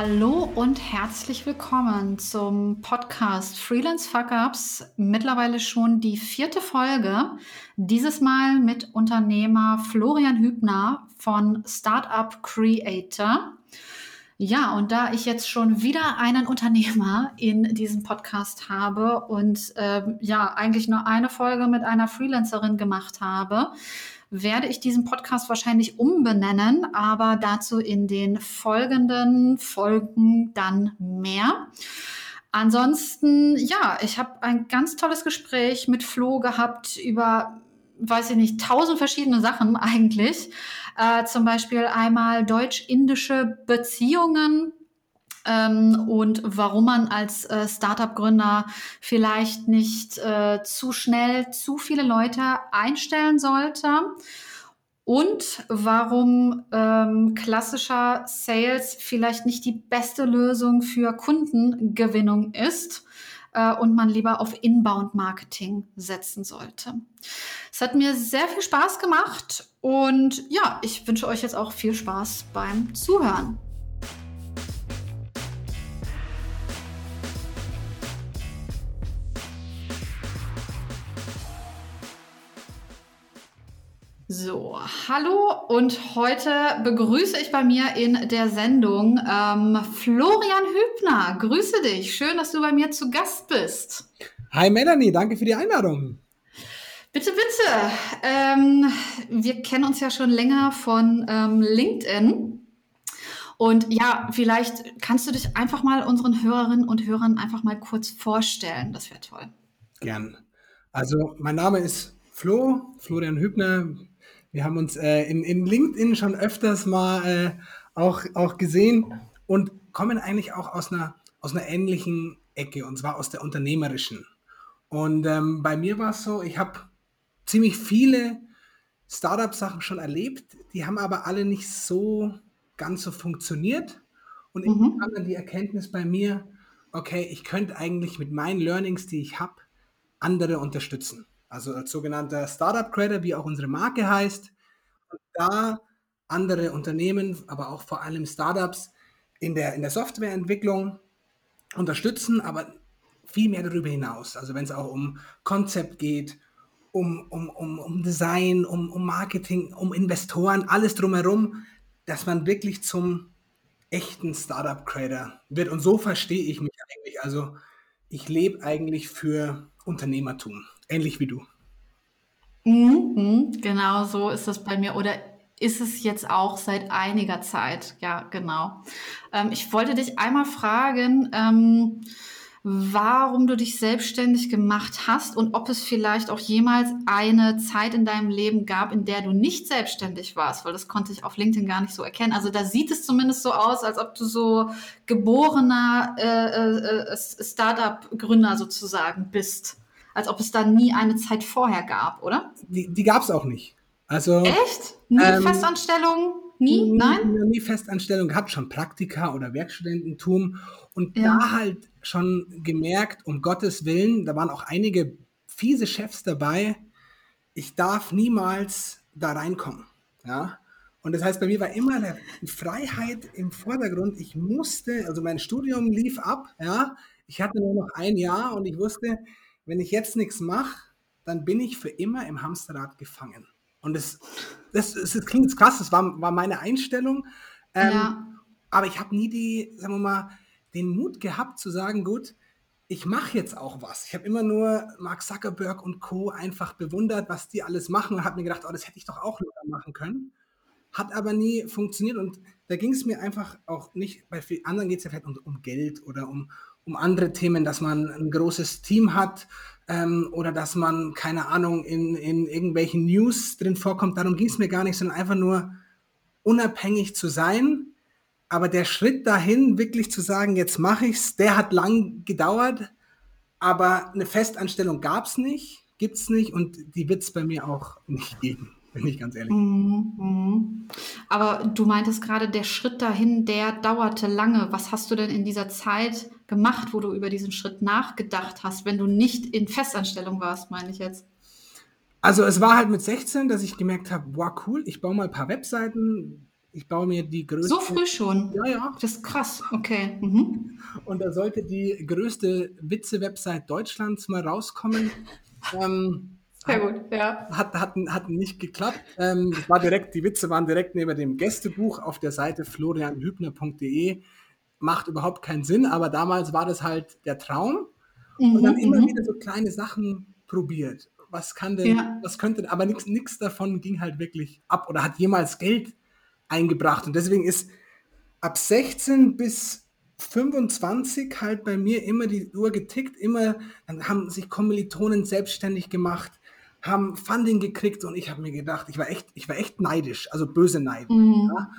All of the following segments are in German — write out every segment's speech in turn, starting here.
Hallo und herzlich willkommen zum Podcast Freelance Fuck Ups. Mittlerweile schon die vierte Folge. Dieses Mal mit Unternehmer Florian Hübner von Startup Creator. Ja, und da ich jetzt schon wieder einen Unternehmer in diesem Podcast habe und äh, ja, eigentlich nur eine Folge mit einer Freelancerin gemacht habe, werde ich diesen Podcast wahrscheinlich umbenennen, aber dazu in den folgenden Folgen dann mehr. Ansonsten, ja, ich habe ein ganz tolles Gespräch mit Flo gehabt über, weiß ich nicht, tausend verschiedene Sachen eigentlich. Äh, zum Beispiel einmal deutsch-indische Beziehungen, ähm, und warum man als äh, Startup-Gründer vielleicht nicht äh, zu schnell zu viele Leute einstellen sollte und warum ähm, klassischer Sales vielleicht nicht die beste Lösung für Kundengewinnung ist äh, und man lieber auf Inbound-Marketing setzen sollte. Es hat mir sehr viel Spaß gemacht und ja, ich wünsche euch jetzt auch viel Spaß beim Zuhören. So, hallo und heute begrüße ich bei mir in der Sendung ähm, Florian Hübner. Grüße dich, schön, dass du bei mir zu Gast bist. Hi Melanie, danke für die Einladung. Bitte, bitte. Ähm, wir kennen uns ja schon länger von ähm, LinkedIn. Und ja, vielleicht kannst du dich einfach mal unseren Hörerinnen und Hörern einfach mal kurz vorstellen. Das wäre toll. Gern. Also, mein Name ist Flo, Florian Hübner. Wir haben uns äh, in, in LinkedIn schon öfters mal äh, auch, auch gesehen und kommen eigentlich auch aus einer, aus einer ähnlichen Ecke, und zwar aus der unternehmerischen. Und ähm, bei mir war es so, ich habe ziemlich viele Startup-Sachen schon erlebt, die haben aber alle nicht so ganz so funktioniert. Und mhm. ich kam dann die Erkenntnis bei mir, okay, ich könnte eigentlich mit meinen Learnings, die ich habe, andere unterstützen also als sogenannter Startup Creator, wie auch unsere Marke heißt. Und da andere Unternehmen, aber auch vor allem Startups in der, in der Softwareentwicklung unterstützen, aber viel mehr darüber hinaus. Also wenn es auch um Konzept geht, um, um, um, um Design, um, um Marketing, um Investoren, alles drumherum, dass man wirklich zum echten Startup Creator wird. Und so verstehe ich mich eigentlich. Also ich lebe eigentlich für Unternehmertum. Ähnlich wie du. Mhm, genau so ist das bei mir. Oder ist es jetzt auch seit einiger Zeit? Ja, genau. Ähm, ich wollte dich einmal fragen, ähm, warum du dich selbstständig gemacht hast und ob es vielleicht auch jemals eine Zeit in deinem Leben gab, in der du nicht selbstständig warst, weil das konnte ich auf LinkedIn gar nicht so erkennen. Also da sieht es zumindest so aus, als ob du so geborener äh, äh, äh Startup-Gründer sozusagen bist als ob es da nie eine Zeit vorher gab, oder? Die, die gab es auch nicht. Also, Echt? Nie ähm, Festanstellung? Nie? Nein? Nie Festanstellung gehabt, schon Praktika oder Werkstudententum. Und ja. da halt schon gemerkt, um Gottes Willen, da waren auch einige fiese Chefs dabei, ich darf niemals da reinkommen. Ja? Und das heißt, bei mir war immer die Freiheit im Vordergrund. Ich musste, also mein Studium lief ab, ja. Ich hatte nur noch ein Jahr und ich wusste, wenn ich jetzt nichts mache, dann bin ich für immer im Hamsterrad gefangen. Und das, das, das, das klingt jetzt krass, das war, war meine Einstellung. Ähm, ja. Aber ich habe nie die, sagen wir mal, den Mut gehabt zu sagen, gut, ich mache jetzt auch was. Ich habe immer nur Mark Zuckerberg und Co. einfach bewundert, was die alles machen und habe mir gedacht, oh, das hätte ich doch auch machen können. Hat aber nie funktioniert und da ging es mir einfach auch nicht, bei anderen geht es ja vielleicht um, um, Geld oder um, um andere Themen, dass man ein großes Team hat ähm, oder dass man, keine Ahnung, in, in irgendwelchen News drin vorkommt. Darum ging es mir gar nicht, sondern einfach nur unabhängig zu sein. Aber der Schritt dahin, wirklich zu sagen, jetzt mache ich's, der hat lang gedauert, aber eine Festanstellung gab es nicht, gibt es nicht und die wird es bei mir auch nicht geben bin ich ganz ehrlich. Mhm, mhm. Aber du meintest gerade, der Schritt dahin, der dauerte lange. Was hast du denn in dieser Zeit gemacht, wo du über diesen Schritt nachgedacht hast, wenn du nicht in Festanstellung warst, meine ich jetzt? Also es war halt mit 16, dass ich gemerkt habe, wow, cool, ich baue mal ein paar Webseiten. Ich baue mir die größte. So früh schon? Ja, ja. Das ist krass, okay. Mhm. Und da sollte die größte Witze-Website Deutschlands mal rauskommen. Ähm, Sehr gut, ja. Hat, hat, hat nicht geklappt. Ähm, war direkt, die Witze waren direkt neben dem Gästebuch auf der Seite florianhübner.de. Macht überhaupt keinen Sinn, aber damals war das halt der Traum. Mhm, und dann immer mhm. wieder so kleine Sachen probiert. Was kann denn, ja. was könnte, aber nichts davon ging halt wirklich ab oder hat jemals Geld eingebracht. Und deswegen ist ab 16 bis 25 halt bei mir immer die Uhr getickt, immer, dann haben sich Kommilitonen selbstständig gemacht, haben Funding gekriegt und ich habe mir gedacht, ich war echt, ich war echt neidisch, also böse neidisch. Mhm. Ja.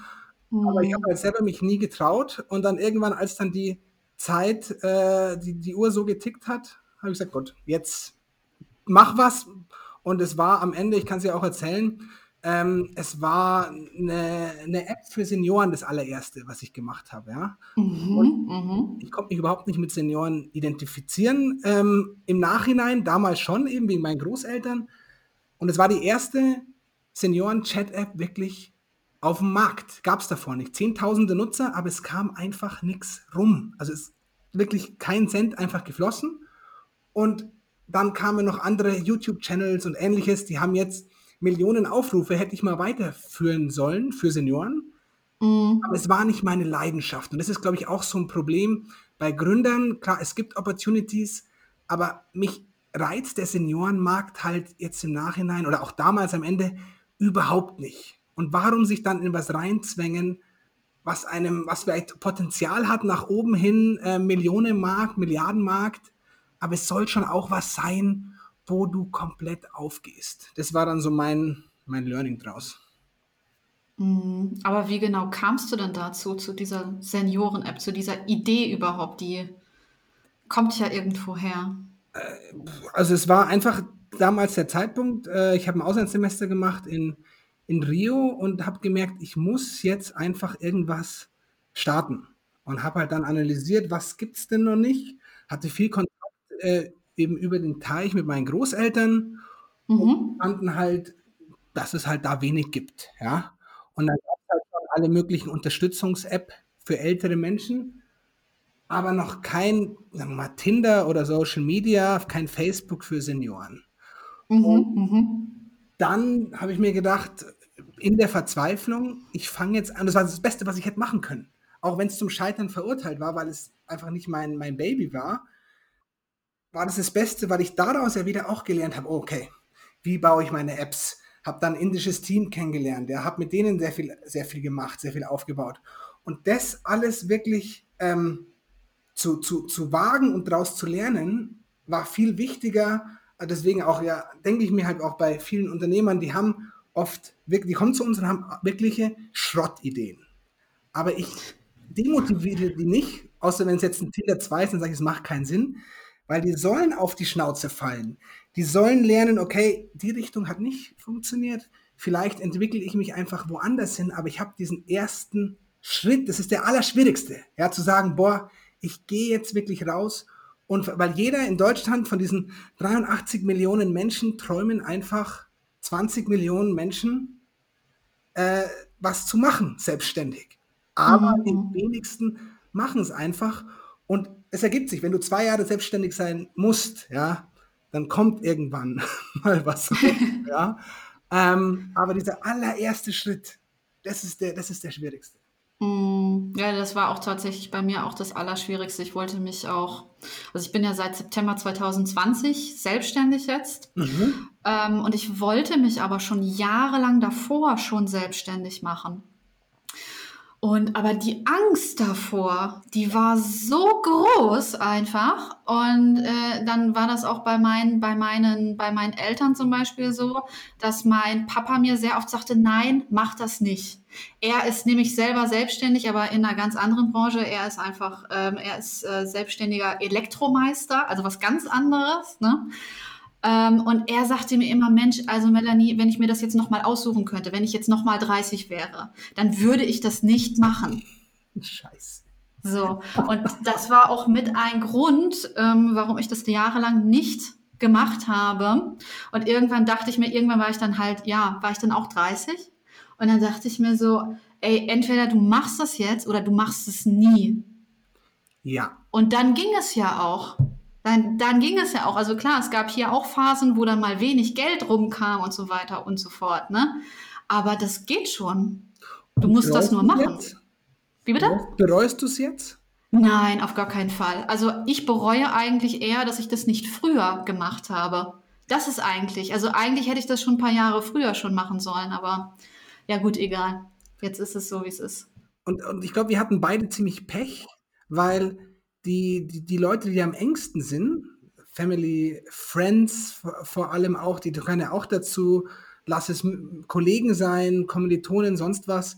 Aber ich habe halt selber mich nie getraut und dann irgendwann, als dann die Zeit, äh, die, die Uhr so getickt hat, habe ich gesagt, Gott, jetzt mach was. Und es war am Ende, ich kann es ja auch erzählen, ähm, es war eine, eine, App für Senioren das allererste, was ich gemacht habe. Ja? Mhm, mhm. Ich konnte mich überhaupt nicht mit Senioren identifizieren. Ähm, Im Nachhinein, damals schon, eben wegen meinen Großeltern. Und es war die erste Senioren-Chat-App wirklich auf dem Markt. Gab es davor nicht. Zehntausende Nutzer, aber es kam einfach nichts rum. Also es ist wirklich kein Cent einfach geflossen. Und dann kamen noch andere YouTube-Channels und ähnliches, die haben jetzt Millionen Aufrufe, hätte ich mal weiterführen sollen für Senioren. Mhm. Aber es war nicht meine Leidenschaft. Und das ist, glaube ich, auch so ein Problem bei Gründern. Klar, es gibt Opportunities, aber mich reizt der Seniorenmarkt halt jetzt im Nachhinein oder auch damals am Ende überhaupt nicht. Und warum sich dann in was reinzwängen, was einem, was vielleicht Potenzial hat nach oben hin, äh, Millionenmarkt, Milliardenmarkt, aber es soll schon auch was sein, wo du komplett aufgehst. Das war dann so mein, mein Learning draus. Mhm. Aber wie genau kamst du denn dazu, zu dieser Senioren-App, zu dieser Idee überhaupt? Die kommt ja irgendwo her. Also es war einfach damals der Zeitpunkt, äh, ich habe ein Auslandssemester gemacht in, in Rio und habe gemerkt, ich muss jetzt einfach irgendwas starten. Und habe halt dann analysiert, was gibt es denn noch nicht. Hatte viel Kontakt äh, eben über den Teich mit meinen Großeltern mhm. und fanden halt, dass es halt da wenig gibt. Ja? Und dann gab es halt schon alle möglichen Unterstützungs-App für ältere Menschen, aber noch kein, sagen wir mal, Tinder oder Social Media, kein Facebook für Senioren. Mhm. Mhm. dann habe ich mir gedacht, in der Verzweiflung, ich fange jetzt an, das war das Beste, was ich hätte machen können. Auch wenn es zum Scheitern verurteilt war, weil es einfach nicht mein, mein Baby war, war das das Beste, weil ich daraus ja wieder auch gelernt habe, okay, wie baue ich meine Apps? Habe dann ein indisches Team kennengelernt, ja, habe mit denen sehr viel, sehr viel gemacht, sehr viel aufgebaut. Und das alles wirklich ähm, zu, zu, zu wagen und daraus zu lernen, war viel wichtiger. Deswegen auch, ja, denke ich mir halt auch bei vielen Unternehmern, die haben oft, die kommen zu uns und haben wirkliche Schrottideen. Aber ich demotiviere die nicht, außer wenn es jetzt ein Tinder 2 ist, dann sage ich, es macht keinen Sinn weil die sollen auf die Schnauze fallen. Die sollen lernen, okay, die Richtung hat nicht funktioniert. Vielleicht entwickle ich mich einfach woanders hin, aber ich habe diesen ersten Schritt, das ist der allerschwierigste, ja, zu sagen, boah, ich gehe jetzt wirklich raus und weil jeder in Deutschland von diesen 83 Millionen Menschen träumen einfach 20 Millionen Menschen äh, was zu machen, selbstständig. Aber mhm. die wenigsten machen es einfach und es ergibt sich, wenn du zwei Jahre selbstständig sein musst, ja, dann kommt irgendwann mal was. ja. Ähm, aber dieser allererste Schritt, das ist der, das ist der schwierigste. Mm, ja, das war auch tatsächlich bei mir auch das Allerschwierigste. Ich wollte mich auch, also ich bin ja seit September 2020 selbstständig jetzt mhm. ähm, und ich wollte mich aber schon jahrelang davor schon selbstständig machen. Und aber die Angst davor, die war so groß einfach. Und äh, dann war das auch bei meinen, bei meinen, bei meinen Eltern zum Beispiel so, dass mein Papa mir sehr oft sagte, nein, mach das nicht. Er ist nämlich selber selbstständig, aber in einer ganz anderen Branche. Er ist einfach, ähm, er ist äh, selbstständiger Elektromeister, also was ganz anderes. Ne? Ähm, und er sagte mir immer, Mensch, also Melanie, wenn ich mir das jetzt nochmal aussuchen könnte, wenn ich jetzt nochmal 30 wäre, dann würde ich das nicht machen. Scheiße. So, und das war auch mit ein Grund, ähm, warum ich das jahrelang nicht gemacht habe. Und irgendwann dachte ich mir, irgendwann war ich dann halt, ja, war ich dann auch 30. Und dann dachte ich mir so, ey, entweder du machst das jetzt oder du machst es nie. Ja. Und dann ging es ja auch. Dann, dann ging es ja auch. Also klar, es gab hier auch Phasen, wo dann mal wenig Geld rumkam und so weiter und so fort. Ne? Aber das geht schon. Du und musst das nur machen. Jetzt? Wie bitte? Bereust du es jetzt? Nein, auf gar keinen Fall. Also ich bereue eigentlich eher, dass ich das nicht früher gemacht habe. Das ist eigentlich. Also eigentlich hätte ich das schon ein paar Jahre früher schon machen sollen, aber ja gut, egal. Jetzt ist es so, wie es ist. Und, und ich glaube, wir hatten beide ziemlich Pech, weil die, die, die Leute, die am engsten sind, Family, Friends vor, allem auch, die gehören ja auch dazu, lass es Kollegen sein, Kommilitonen, sonst was,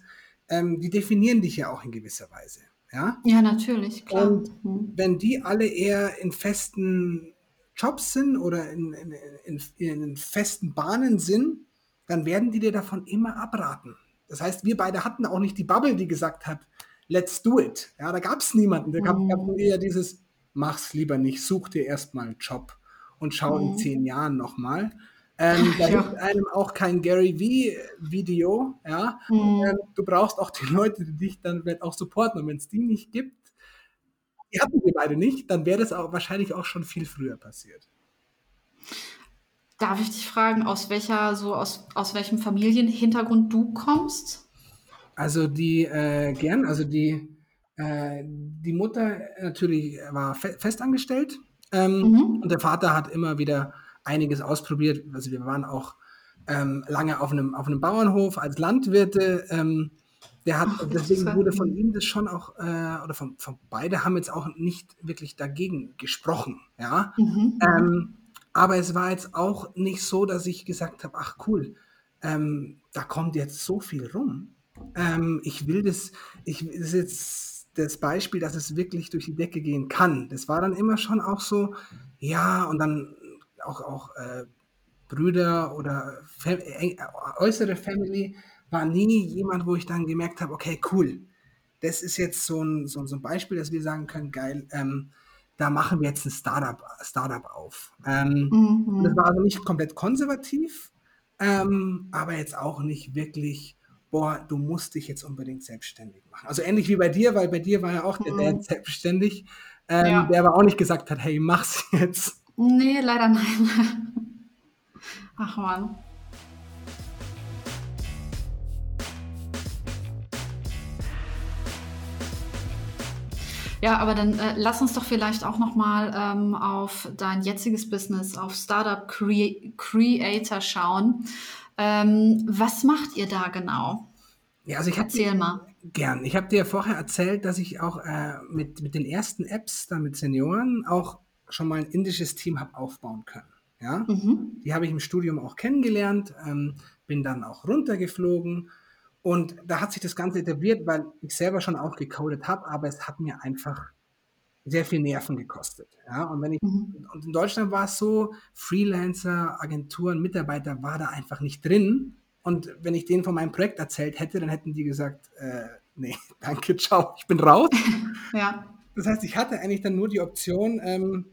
ähm, die definieren dich ja auch in gewisser Weise. Ja, ja natürlich, klar. Und hm. wenn die alle eher in festen Jobs sind oder in, in, in, in festen Bahnen sind, dann werden die dir davon immer abraten. Das heißt, wir beide hatten auch nicht die Bubble, die gesagt hat, let's do it. Ja, da gab es niemanden. Da gab es mhm. eher dieses, mach's lieber nicht, such dir erstmal einen Job und schau mhm. in zehn Jahren nochmal. Ähm, da ja. hilft einem auch kein Gary V-Video. Ja? Mhm. Ähm, du brauchst auch die Leute, die dich dann auch supporten. Und wenn es die nicht gibt, die hatten wir beide nicht, dann wäre das auch wahrscheinlich auch schon viel früher passiert. Darf ich dich fragen, aus welcher, so aus, aus welchem Familienhintergrund du kommst? Also die äh, gern, also die, äh, die Mutter natürlich war fe festangestellt ähm, mhm. und der Vater hat immer wieder einiges ausprobiert. Also wir waren auch ähm, lange auf einem, auf einem Bauernhof als Landwirte. Ähm, der hat, Ach, deswegen wurde von ihm das schon auch, äh, oder von, von beide haben jetzt auch nicht wirklich dagegen gesprochen, ja. Mhm. Ähm, aber es war jetzt auch nicht so, dass ich gesagt habe, ach cool, ähm, da kommt jetzt so viel rum. Ähm, ich will das, ich das ist jetzt das Beispiel, dass es wirklich durch die Decke gehen kann. Das war dann immer schon auch so, ja, und dann auch, auch äh, Brüder oder Fam äh, äußere Family war nie jemand, wo ich dann gemerkt habe, okay, cool, das ist jetzt so ein, so, so ein Beispiel, dass wir sagen können, geil, ähm, da machen wir jetzt ein Startup, Startup auf. Ähm, mhm. Das war also nicht komplett konservativ, ähm, aber jetzt auch nicht wirklich boah, du musst dich jetzt unbedingt selbstständig machen. Also ähnlich wie bei dir, weil bei dir war ja auch der mhm. Dad selbstständig, ähm, ja. der aber auch nicht gesagt hat, hey, mach's jetzt. Nee, leider nein. Ach man. Ja, aber dann äh, lass uns doch vielleicht auch noch mal ähm, auf dein jetziges Business, auf Startup Cre Creator schauen. Ähm, was macht ihr da genau? Ja, also ich Erzähl mal. Gern. Ich habe dir vorher erzählt, dass ich auch äh, mit, mit den ersten Apps, da mit Senioren, auch schon mal ein indisches Team habe aufbauen können. Ja? Mhm. Die habe ich im Studium auch kennengelernt, ähm, bin dann auch runtergeflogen und da hat sich das Ganze etabliert, weil ich selber schon auch gecodet habe, aber es hat mir einfach sehr viel Nerven gekostet. Ja, und wenn ich, mhm. und in Deutschland war es so, Freelancer, Agenturen, Mitarbeiter war da einfach nicht drin. Und wenn ich denen von meinem Projekt erzählt hätte, dann hätten die gesagt, äh, nee, danke, ciao, ich bin raus. ja. Das heißt, ich hatte eigentlich dann nur die Option, ähm,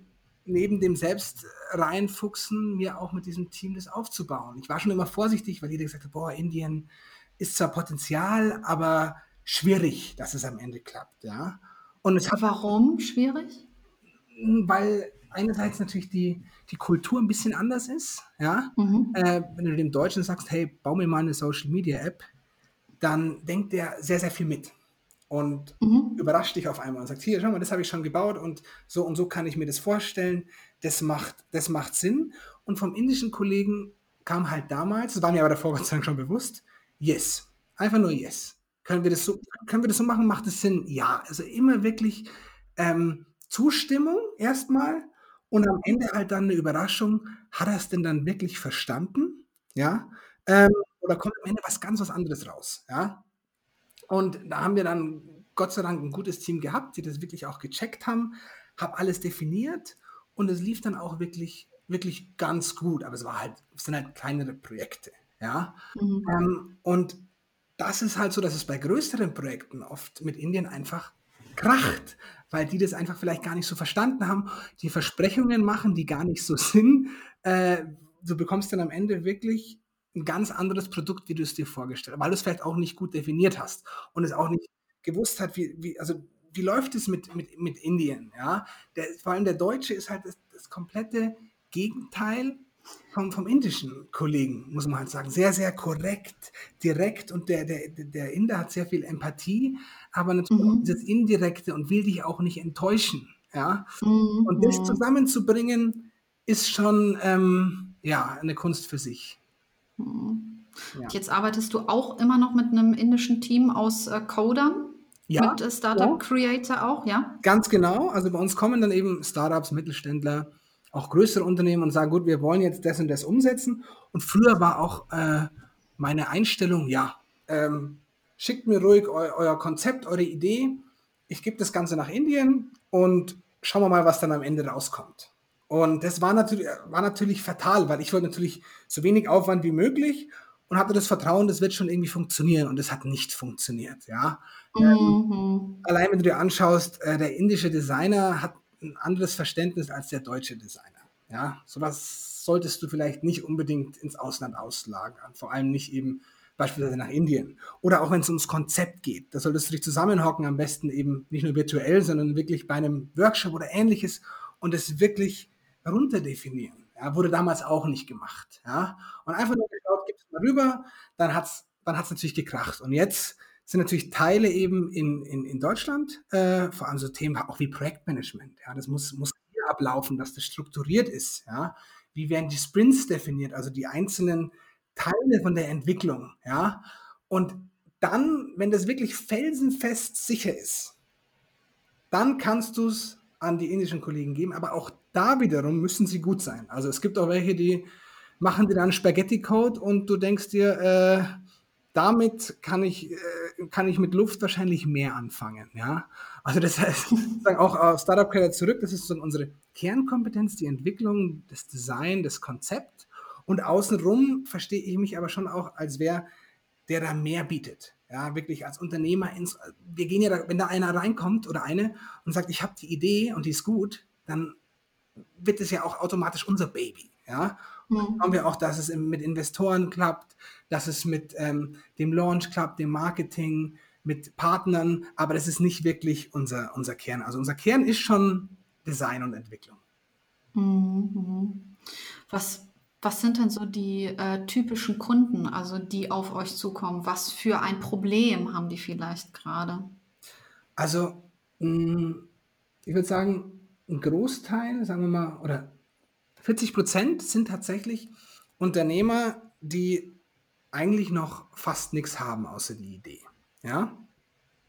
neben dem selbst reinfuchsen, mir auch mit diesem Team das aufzubauen. Ich war schon immer vorsichtig, weil jeder gesagt hat, boah, Indien ist zwar Potenzial, aber schwierig, dass es am Ende klappt, ja. Und es hat, Warum schwierig? Weil einerseits natürlich die, die Kultur ein bisschen anders ist. Ja? Mhm. Äh, wenn du dem Deutschen sagst, hey, bau mir mal eine Social Media App, dann denkt der sehr, sehr viel mit und mhm. überrascht dich auf einmal und sagt, hier, schau mal, das habe ich schon gebaut und so und so kann ich mir das vorstellen. Das macht, das macht Sinn. Und vom indischen Kollegen kam halt damals, das war mir aber davor Gott sei Dank schon bewusst, yes. Einfach nur yes. Können wir das so, können wir das so machen? Macht es Sinn? Ja. Also immer wirklich ähm, Zustimmung erstmal und am Ende halt dann eine Überraschung. Hat er es denn dann wirklich verstanden? Ja. Ähm, oder kommt am Ende was ganz was anderes raus? Ja. Und da haben wir dann Gott sei Dank ein gutes Team gehabt, die das wirklich auch gecheckt haben, habe alles definiert und es lief dann auch wirklich, wirklich ganz gut. Aber es war halt, es sind halt kleinere Projekte. Ja. Mhm. Ähm, und das ist halt so, dass es bei größeren Projekten oft mit Indien einfach kracht, weil die das einfach vielleicht gar nicht so verstanden haben, die Versprechungen machen, die gar nicht so sind. Äh, du bekommst dann am Ende wirklich ein ganz anderes Produkt, wie du es dir vorgestellt hast, weil du es vielleicht auch nicht gut definiert hast und es auch nicht gewusst hat, wie, wie also wie läuft es mit, mit, mit Indien? Ja? Der, vor allem der Deutsche ist halt das, das komplette Gegenteil vom, vom indischen Kollegen, muss man halt sagen. Sehr, sehr korrekt, direkt und der, der, der Inder hat sehr viel Empathie, aber natürlich mhm. dieses Indirekte und will dich auch nicht enttäuschen. Ja? Mhm. Und das zusammenzubringen, ist schon ähm, ja, eine Kunst für sich. Mhm. Ja. Jetzt arbeitest du auch immer noch mit einem indischen Team aus äh, Codern? Ja, mit äh, Startup ja. Creator auch, ja? Ganz genau. Also bei uns kommen dann eben Startups, Mittelständler, auch größere Unternehmen und sagen, gut, wir wollen jetzt das und das umsetzen. Und früher war auch äh, meine Einstellung, ja, ähm, schickt mir ruhig eu euer Konzept, eure Idee. Ich gebe das Ganze nach Indien und schauen wir mal, was dann am Ende rauskommt. Und das war natürlich, war natürlich fatal, weil ich wollte natürlich so wenig Aufwand wie möglich und hatte das Vertrauen, das wird schon irgendwie funktionieren. Und es hat nicht funktioniert, ja. Mhm. Ähm, allein wenn du dir anschaust, äh, der indische Designer hat ein anderes Verständnis als der deutsche Designer. Ja, sowas solltest du vielleicht nicht unbedingt ins Ausland auslagern, vor allem nicht eben beispielsweise nach Indien. Oder auch wenn es ums Konzept geht, da solltest du dich zusammenhocken, am besten eben nicht nur virtuell, sondern wirklich bei einem Workshop oder ähnliches und es wirklich runterdefinieren. Ja, wurde damals auch nicht gemacht. Ja, und einfach nur geschaut, gibt es mal rüber, dann hat es dann hat's natürlich gekracht. Und jetzt sind natürlich Teile eben in, in, in Deutschland, äh, vor allem so Themen auch wie Projektmanagement. Ja, das muss, muss hier ablaufen, dass das strukturiert ist. Ja, wie werden die Sprints definiert, also die einzelnen Teile von der Entwicklung. Ja, und dann, wenn das wirklich felsenfest sicher ist, dann kannst du es an die indischen Kollegen geben, aber auch da wiederum müssen sie gut sein. Also es gibt auch welche, die machen dir dann Spaghetti-Code und du denkst dir, äh, damit kann ich, äh, kann ich mit Luft wahrscheinlich mehr anfangen. Ja? Also das heißt, auch auf Startup Credit zurück, das ist so unsere Kernkompetenz, die Entwicklung, das Design, das Konzept. Und außenrum verstehe ich mich aber schon auch als wer, der da mehr bietet. Ja, wirklich als Unternehmer. Ins, wir gehen ja, da, wenn da einer reinkommt oder eine und sagt, ich habe die Idee und die ist gut, dann wird es ja auch automatisch unser Baby. Ja, Mhm. Schauen wir auch, dass es mit Investoren klappt, dass es mit ähm, dem Launch klappt, dem Marketing, mit Partnern, aber das ist nicht wirklich unser, unser Kern. Also unser Kern ist schon Design und Entwicklung. Mhm. Was, was sind denn so die äh, typischen Kunden, also die auf euch zukommen? Was für ein Problem haben die vielleicht gerade? Also, mh, ich würde sagen, ein Großteil, sagen wir mal, oder 40 Prozent sind tatsächlich Unternehmer, die eigentlich noch fast nichts haben außer die Idee. Ja?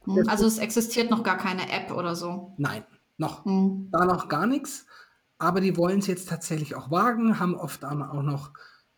Hm, also es existiert noch gar keine App oder so. Nein, noch. Hm. Da noch gar nichts. Aber die wollen es jetzt tatsächlich auch wagen, haben oft auch noch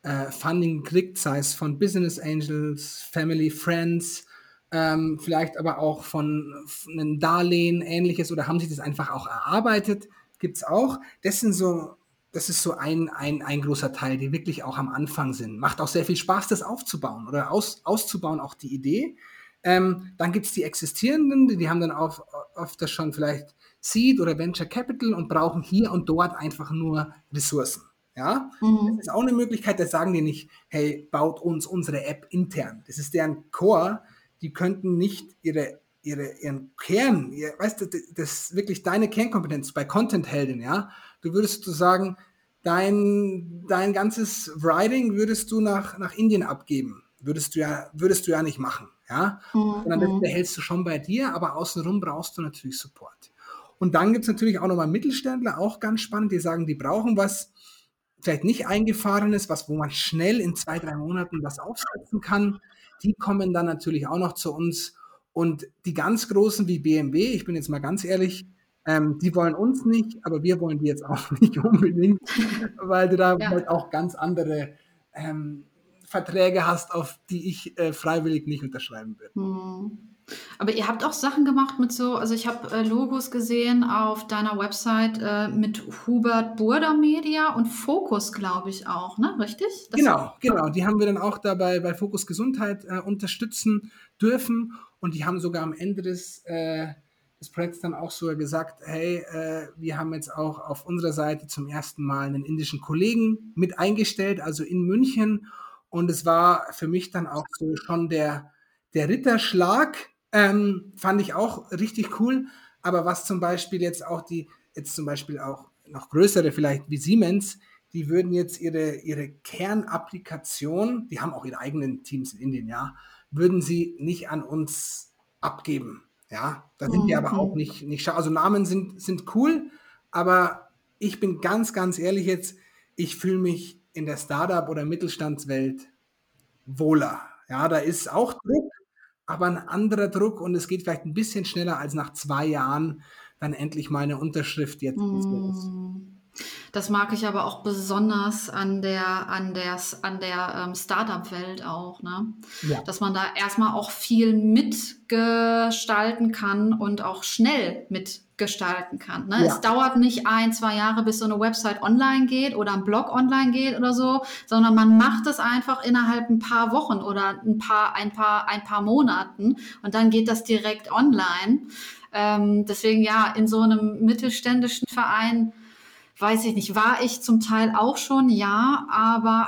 äh, Funding gekriegt, sei es von Business Angels, Family, Friends, ähm, vielleicht aber auch von, von einem Darlehen, ähnliches, oder haben sich das einfach auch erarbeitet. Gibt es auch. Das sind so das ist so ein, ein, ein großer Teil, die wirklich auch am Anfang sind. Macht auch sehr viel Spaß, das aufzubauen oder aus, auszubauen, auch die Idee. Ähm, dann gibt es die existierenden, die, die haben dann auch oft schon vielleicht Seed oder Venture Capital und brauchen hier und dort einfach nur Ressourcen. Ja, mhm. das ist auch eine Möglichkeit, da sagen die nicht, hey, baut uns unsere App intern. Das ist deren Core. Die könnten nicht ihre, ihre, ihren Kern, ihr, weißt du, das ist wirklich deine Kernkompetenz bei Content Heldin, ja du würdest du sagen, dein, dein ganzes Writing würdest du nach, nach Indien abgeben. Würdest du ja, würdest du ja nicht machen. Ja? Mhm. Sondern das behältst du schon bei dir, aber außenrum brauchst du natürlich Support. Und dann gibt es natürlich auch nochmal Mittelständler, auch ganz spannend, die sagen, die brauchen was, vielleicht nicht eingefahrenes, was, wo man schnell in zwei, drei Monaten was aufsetzen kann. Die kommen dann natürlich auch noch zu uns. Und die ganz großen wie BMW, ich bin jetzt mal ganz ehrlich, ähm, die wollen uns nicht, aber wir wollen die jetzt auch nicht unbedingt, weil du da ja. halt auch ganz andere ähm, Verträge hast, auf die ich äh, freiwillig nicht unterschreiben würde. Hm. Aber ihr habt auch Sachen gemacht mit so, also ich habe äh, Logos gesehen auf deiner Website äh, mit Hubert Burda Media und Fokus, glaube ich auch, ne? Richtig? Das genau, genau. Die haben wir dann auch dabei bei Fokus Gesundheit äh, unterstützen dürfen und die haben sogar am Ende des des Projekts dann auch sogar gesagt, hey, äh, wir haben jetzt auch auf unserer Seite zum ersten Mal einen indischen Kollegen mit eingestellt, also in München. Und es war für mich dann auch so schon der, der Ritterschlag, ähm, fand ich auch richtig cool. Aber was zum Beispiel jetzt auch die, jetzt zum Beispiel auch noch größere vielleicht wie Siemens, die würden jetzt ihre, ihre Kernapplikation, die haben auch ihre eigenen Teams in Indien, ja, würden sie nicht an uns abgeben. Ja, da sind wir aber auch mhm. nicht, nicht Also Namen sind, sind cool, aber ich bin ganz, ganz ehrlich jetzt, ich fühle mich in der Startup- oder Mittelstandswelt wohler. Ja, da ist auch Druck, aber ein anderer Druck und es geht vielleicht ein bisschen schneller als nach zwei Jahren dann endlich mal eine Unterschrift jetzt. Mm. Das mag ich aber auch besonders an der, an der, an der ähm, Startup-Welt auch, ne? Ja. Dass man da erstmal auch viel mitgestalten kann und auch schnell mitgestalten kann. Ne? Ja. Es dauert nicht ein, zwei Jahre, bis so eine Website online geht oder ein Blog online geht oder so, sondern man macht es einfach innerhalb ein paar Wochen oder ein paar, ein paar, ein paar Monaten und dann geht das direkt online. Ähm, deswegen ja, in so einem mittelständischen Verein weiß ich nicht, war ich zum Teil auch schon, ja, aber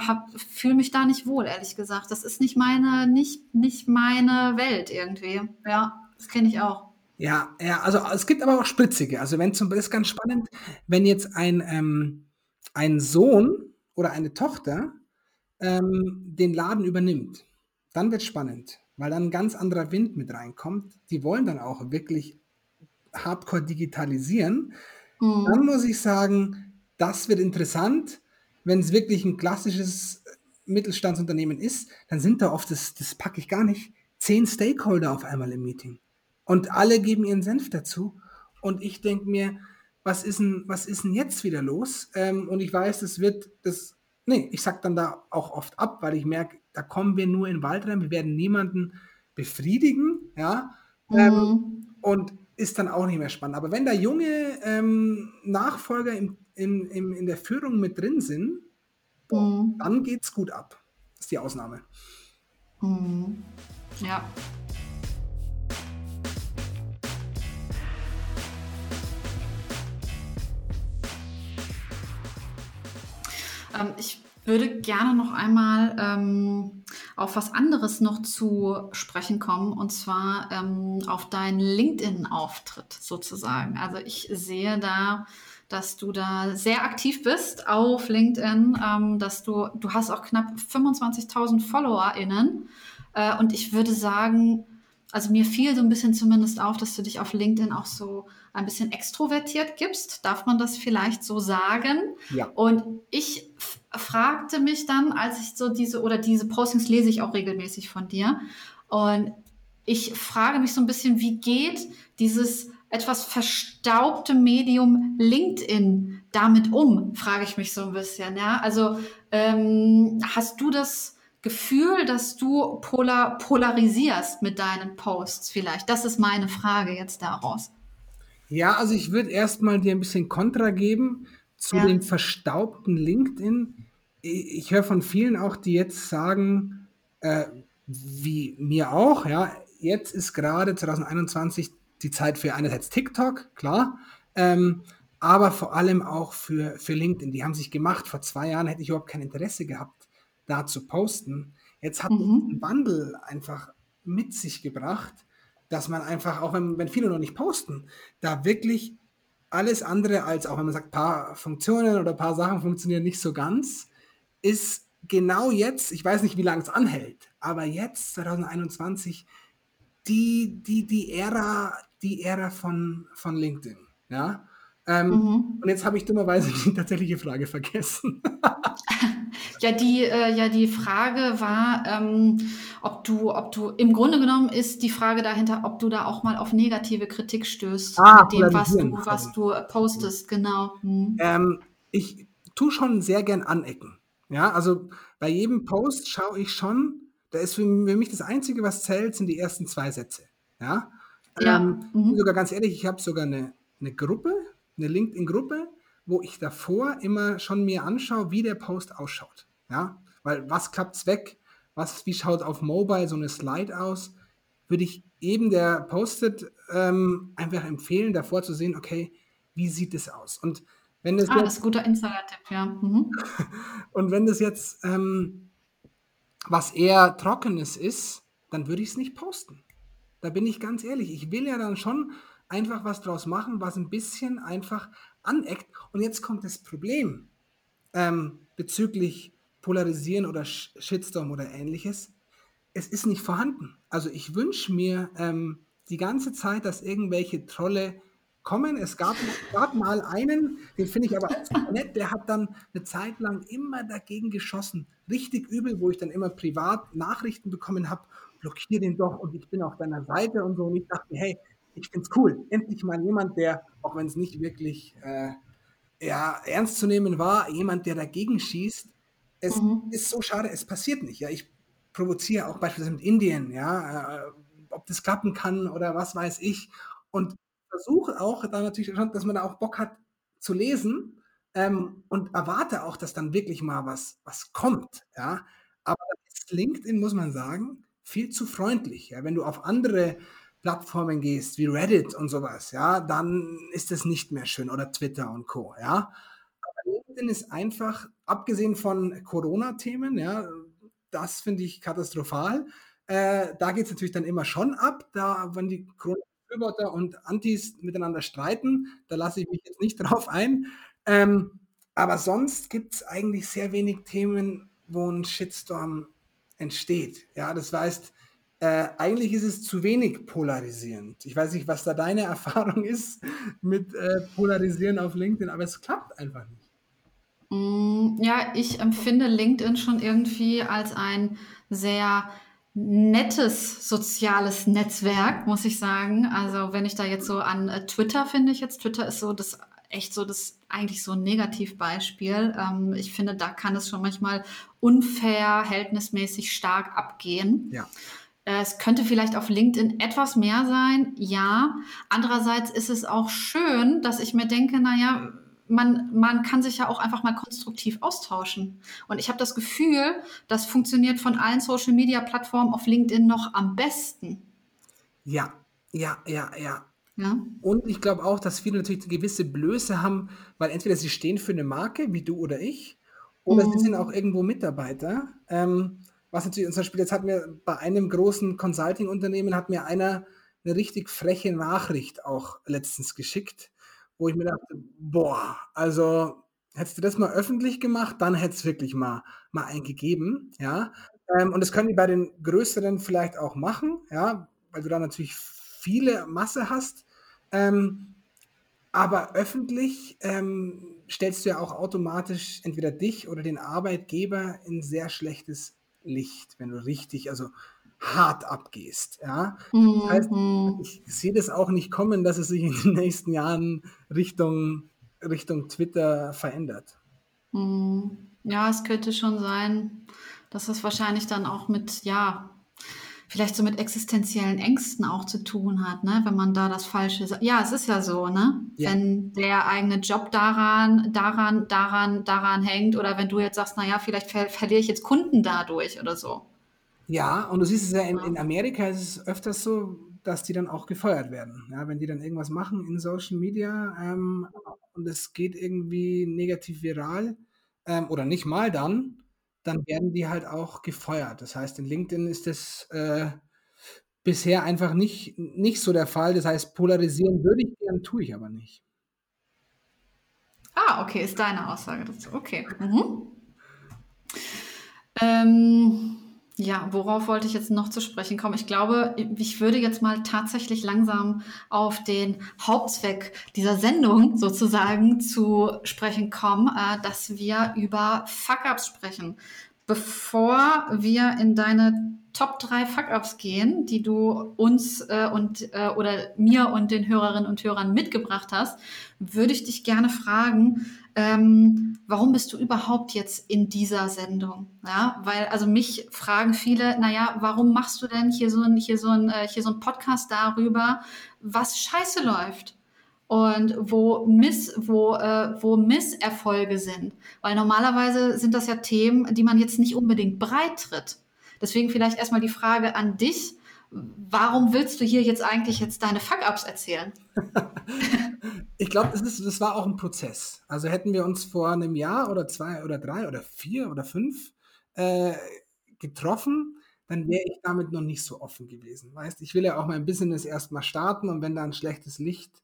fühle mich da nicht wohl, ehrlich gesagt. Das ist nicht meine, nicht, nicht meine Welt irgendwie. Ja, das kenne ich auch. Ja, ja, also es gibt aber auch spritzige. Also wenn zum Beispiel ist ganz spannend, wenn jetzt ein, ähm, ein Sohn oder eine Tochter ähm, den Laden übernimmt, dann wird es spannend, weil dann ein ganz anderer Wind mit reinkommt. Die wollen dann auch wirklich hardcore digitalisieren. Mhm. Dann muss ich sagen, das wird interessant. Wenn es wirklich ein klassisches Mittelstandsunternehmen ist, dann sind da oft, das, das packe ich gar nicht, zehn Stakeholder auf einmal im Meeting. Und alle geben ihren Senf dazu. Und ich denke mir, was ist, denn, was ist denn jetzt wieder los? Ähm, und ich weiß, das wird, das, nee, ich sag dann da auch oft ab, weil ich merke, da kommen wir nur in den Wald rein, wir werden niemanden befriedigen, ja. Mhm. Ähm, und ist dann auch nicht mehr spannend. Aber wenn da junge ähm, Nachfolger im, im, im, in der Führung mit drin sind, boah, mhm. dann geht es gut ab. Das ist die Ausnahme. Mhm. Ja. Ähm, ich würde gerne noch einmal ähm, auf was anderes noch zu sprechen kommen, und zwar ähm, auf deinen LinkedIn-Auftritt sozusagen. Also ich sehe da, dass du da sehr aktiv bist auf LinkedIn, ähm, dass du, du hast auch knapp 25.000 FollowerInnen. Äh, und ich würde sagen, also mir fiel so ein bisschen zumindest auf, dass du dich auf LinkedIn auch so ein bisschen extrovertiert gibst. Darf man das vielleicht so sagen? Ja. Und ich fragte mich dann, als ich so diese oder diese Postings lese ich auch regelmäßig von dir. Und ich frage mich so ein bisschen, wie geht dieses etwas verstaubte Medium LinkedIn damit um, frage ich mich so ein bisschen. Ja, also ähm, hast du das Gefühl, dass du polar, polarisierst mit deinen Posts vielleicht? Das ist meine Frage jetzt daraus. Ja, also ich würde erstmal dir ein bisschen Kontra geben zu ja. dem verstaubten LinkedIn. Ich höre von vielen auch, die jetzt sagen, äh, wie mir auch, ja, jetzt ist gerade 2021 die Zeit für einerseits TikTok, klar, ähm, aber vor allem auch für, für LinkedIn. Die haben sich gemacht. Vor zwei Jahren hätte ich überhaupt kein Interesse gehabt, da zu posten. Jetzt hat mhm. ein Wandel einfach mit sich gebracht, dass man einfach, auch wenn, wenn viele noch nicht posten, da wirklich alles andere als, auch wenn man sagt, paar Funktionen oder paar Sachen funktionieren nicht so ganz, ist genau jetzt, ich weiß nicht, wie lange es anhält, aber jetzt, 2021, die, die, die Ära, die Ära von, von LinkedIn. Ja? Ähm, mhm. Und jetzt habe ich dummerweise die tatsächliche Frage vergessen. ja, die, äh, ja, die Frage war, ähm, ob du, ob du, im Grunde genommen ist die Frage dahinter, ob du da auch mal auf negative Kritik stößt ah, mit dem, was du, was du postest, genau. Mhm. Ähm, ich tue schon sehr gern anecken. Ja, also bei jedem Post schaue ich schon, da ist für mich das Einzige, was zählt, sind die ersten zwei Sätze. Ja, ja. Ähm, mhm. sogar ganz ehrlich, ich habe sogar eine, eine Gruppe, eine LinkedIn-Gruppe, wo ich davor immer schon mir anschaue, wie der Post ausschaut. Ja, weil was klappt's weg? Was, wie schaut auf Mobile so eine Slide aus? Würde ich eben der postet ähm, einfach empfehlen, davor zu sehen, okay, wie sieht es aus? Und wenn das ah, jetzt, das ist ein guter Insider-Tipp, ja. Mhm. und wenn das jetzt ähm, was eher Trockenes ist, dann würde ich es nicht posten. Da bin ich ganz ehrlich. Ich will ja dann schon einfach was draus machen, was ein bisschen einfach aneckt. Und jetzt kommt das Problem ähm, bezüglich Polarisieren oder Shitstorm oder ähnliches. Es ist nicht vorhanden. Also ich wünsche mir ähm, die ganze Zeit, dass irgendwelche Trolle kommen. Es gab, gab mal einen, den finde ich aber nett, der hat dann eine Zeit lang immer dagegen geschossen. Richtig übel, wo ich dann immer privat Nachrichten bekommen habe, blockier den doch und ich bin auf deiner Seite und so. Und ich dachte, hey, ich finde es cool. Endlich mal jemand, der, auch wenn es nicht wirklich äh, ja, ernst zu nehmen war, jemand, der dagegen schießt. Es mhm. ist so schade, es passiert nicht. Ja, ich provoziere auch beispielsweise mit Indien, ja, äh, ob das klappen kann oder was weiß ich. Und versuche auch da natürlich schon, dass man da auch Bock hat zu lesen ähm, und erwarte auch, dass dann wirklich mal was, was kommt. Ja? Aber LinkedIn, muss man sagen, viel zu freundlich. Ja? Wenn du auf andere Plattformen gehst, wie Reddit und sowas, ja, dann ist es nicht mehr schön oder Twitter und Co. Ja? Aber LinkedIn ist einfach, abgesehen von Corona-Themen, ja, das finde ich katastrophal. Äh, da geht es natürlich dann immer schon ab, da, wenn die Corona Befürworter und Antis miteinander streiten. Da lasse ich mich jetzt nicht drauf ein. Ähm, aber sonst gibt es eigentlich sehr wenig Themen, wo ein Shitstorm entsteht. Ja, das heißt, äh, eigentlich ist es zu wenig polarisierend. Ich weiß nicht, was da deine Erfahrung ist mit äh, Polarisieren auf LinkedIn, aber es klappt einfach nicht. Mm, ja, ich empfinde LinkedIn schon irgendwie als ein sehr nettes soziales Netzwerk, muss ich sagen. Also wenn ich da jetzt so an äh, Twitter finde ich jetzt, Twitter ist so das echt so das eigentlich so ein Negativbeispiel. Ähm, ich finde, da kann es schon manchmal unverhältnismäßig stark abgehen. Ja. Es könnte vielleicht auf LinkedIn etwas mehr sein, ja. Andererseits ist es auch schön, dass ich mir denke, naja, man, man kann sich ja auch einfach mal konstruktiv austauschen. Und ich habe das Gefühl, das funktioniert von allen Social-Media-Plattformen auf LinkedIn noch am besten. Ja, ja, ja, ja. Ja. Und ich glaube auch, dass viele natürlich gewisse Blöße haben, weil entweder sie stehen für eine Marke, wie du oder ich, oder mhm. sie sind auch irgendwo Mitarbeiter. Ähm, was natürlich, zum Beispiel, jetzt hat mir bei einem großen Consulting-Unternehmen hat mir einer eine richtig freche Nachricht auch letztens geschickt wo ich mir dachte, boah, also hättest du das mal öffentlich gemacht, dann hätte es wirklich mal, mal eingegeben, ja. Ähm, und das können die bei den größeren vielleicht auch machen, ja, weil du da natürlich viele Masse hast. Ähm, aber öffentlich ähm, stellst du ja auch automatisch entweder dich oder den Arbeitgeber in sehr schlechtes Licht, wenn du richtig, also hart abgehst. Ja? Mhm. Das heißt, mhm. ich sehe das auch nicht kommen, dass es sich in den nächsten Jahren Richtung, Richtung Twitter verändert. Mhm. Ja, es könnte schon sein, dass es wahrscheinlich dann auch mit, ja, vielleicht so mit existenziellen Ängsten auch zu tun hat, ne? wenn man da das Falsche sagt. Ja, es ist ja so, ne? Ja. Wenn der eigene Job daran, daran, daran, daran hängt oder wenn du jetzt sagst, naja, vielleicht ver verliere ich jetzt Kunden dadurch oder so. Ja, und du siehst es ja in, in Amerika ist es öfters so, dass die dann auch gefeuert werden. Ja, wenn die dann irgendwas machen in Social Media ähm, und es geht irgendwie negativ viral ähm, oder nicht mal dann, dann werden die halt auch gefeuert. Das heißt, in LinkedIn ist das äh, bisher einfach nicht, nicht so der Fall. Das heißt, polarisieren würde ich gern, tue ich aber nicht. Ah, okay, ist deine Aussage dazu. Okay. Mhm. Ähm, ja, worauf wollte ich jetzt noch zu sprechen kommen? Ich glaube, ich würde jetzt mal tatsächlich langsam auf den Hauptzweck dieser Sendung sozusagen zu sprechen kommen, äh, dass wir über Fuck-Ups sprechen. Bevor wir in deine Top 3 Fuck-Ups gehen, die du uns äh, und äh, oder mir und den Hörerinnen und Hörern mitgebracht hast, würde ich dich gerne fragen, ähm, warum bist du überhaupt jetzt in dieser Sendung? Ja, weil also mich fragen viele, naja, warum machst du denn hier so ein hier so ein äh, hier so ein Podcast darüber, was scheiße läuft? und wo Miss, wo, äh, wo Misserfolge sind. Weil normalerweise sind das ja Themen, die man jetzt nicht unbedingt breit tritt. Deswegen vielleicht erstmal die Frage an dich. Warum willst du hier jetzt eigentlich jetzt deine Fuck-Ups erzählen? ich glaube, das, das war auch ein Prozess. Also hätten wir uns vor einem Jahr oder zwei oder drei oder vier oder fünf äh, getroffen, dann wäre ich damit noch nicht so offen gewesen. Weißt, ich will ja auch mein Business erstmal starten und wenn da ein schlechtes Licht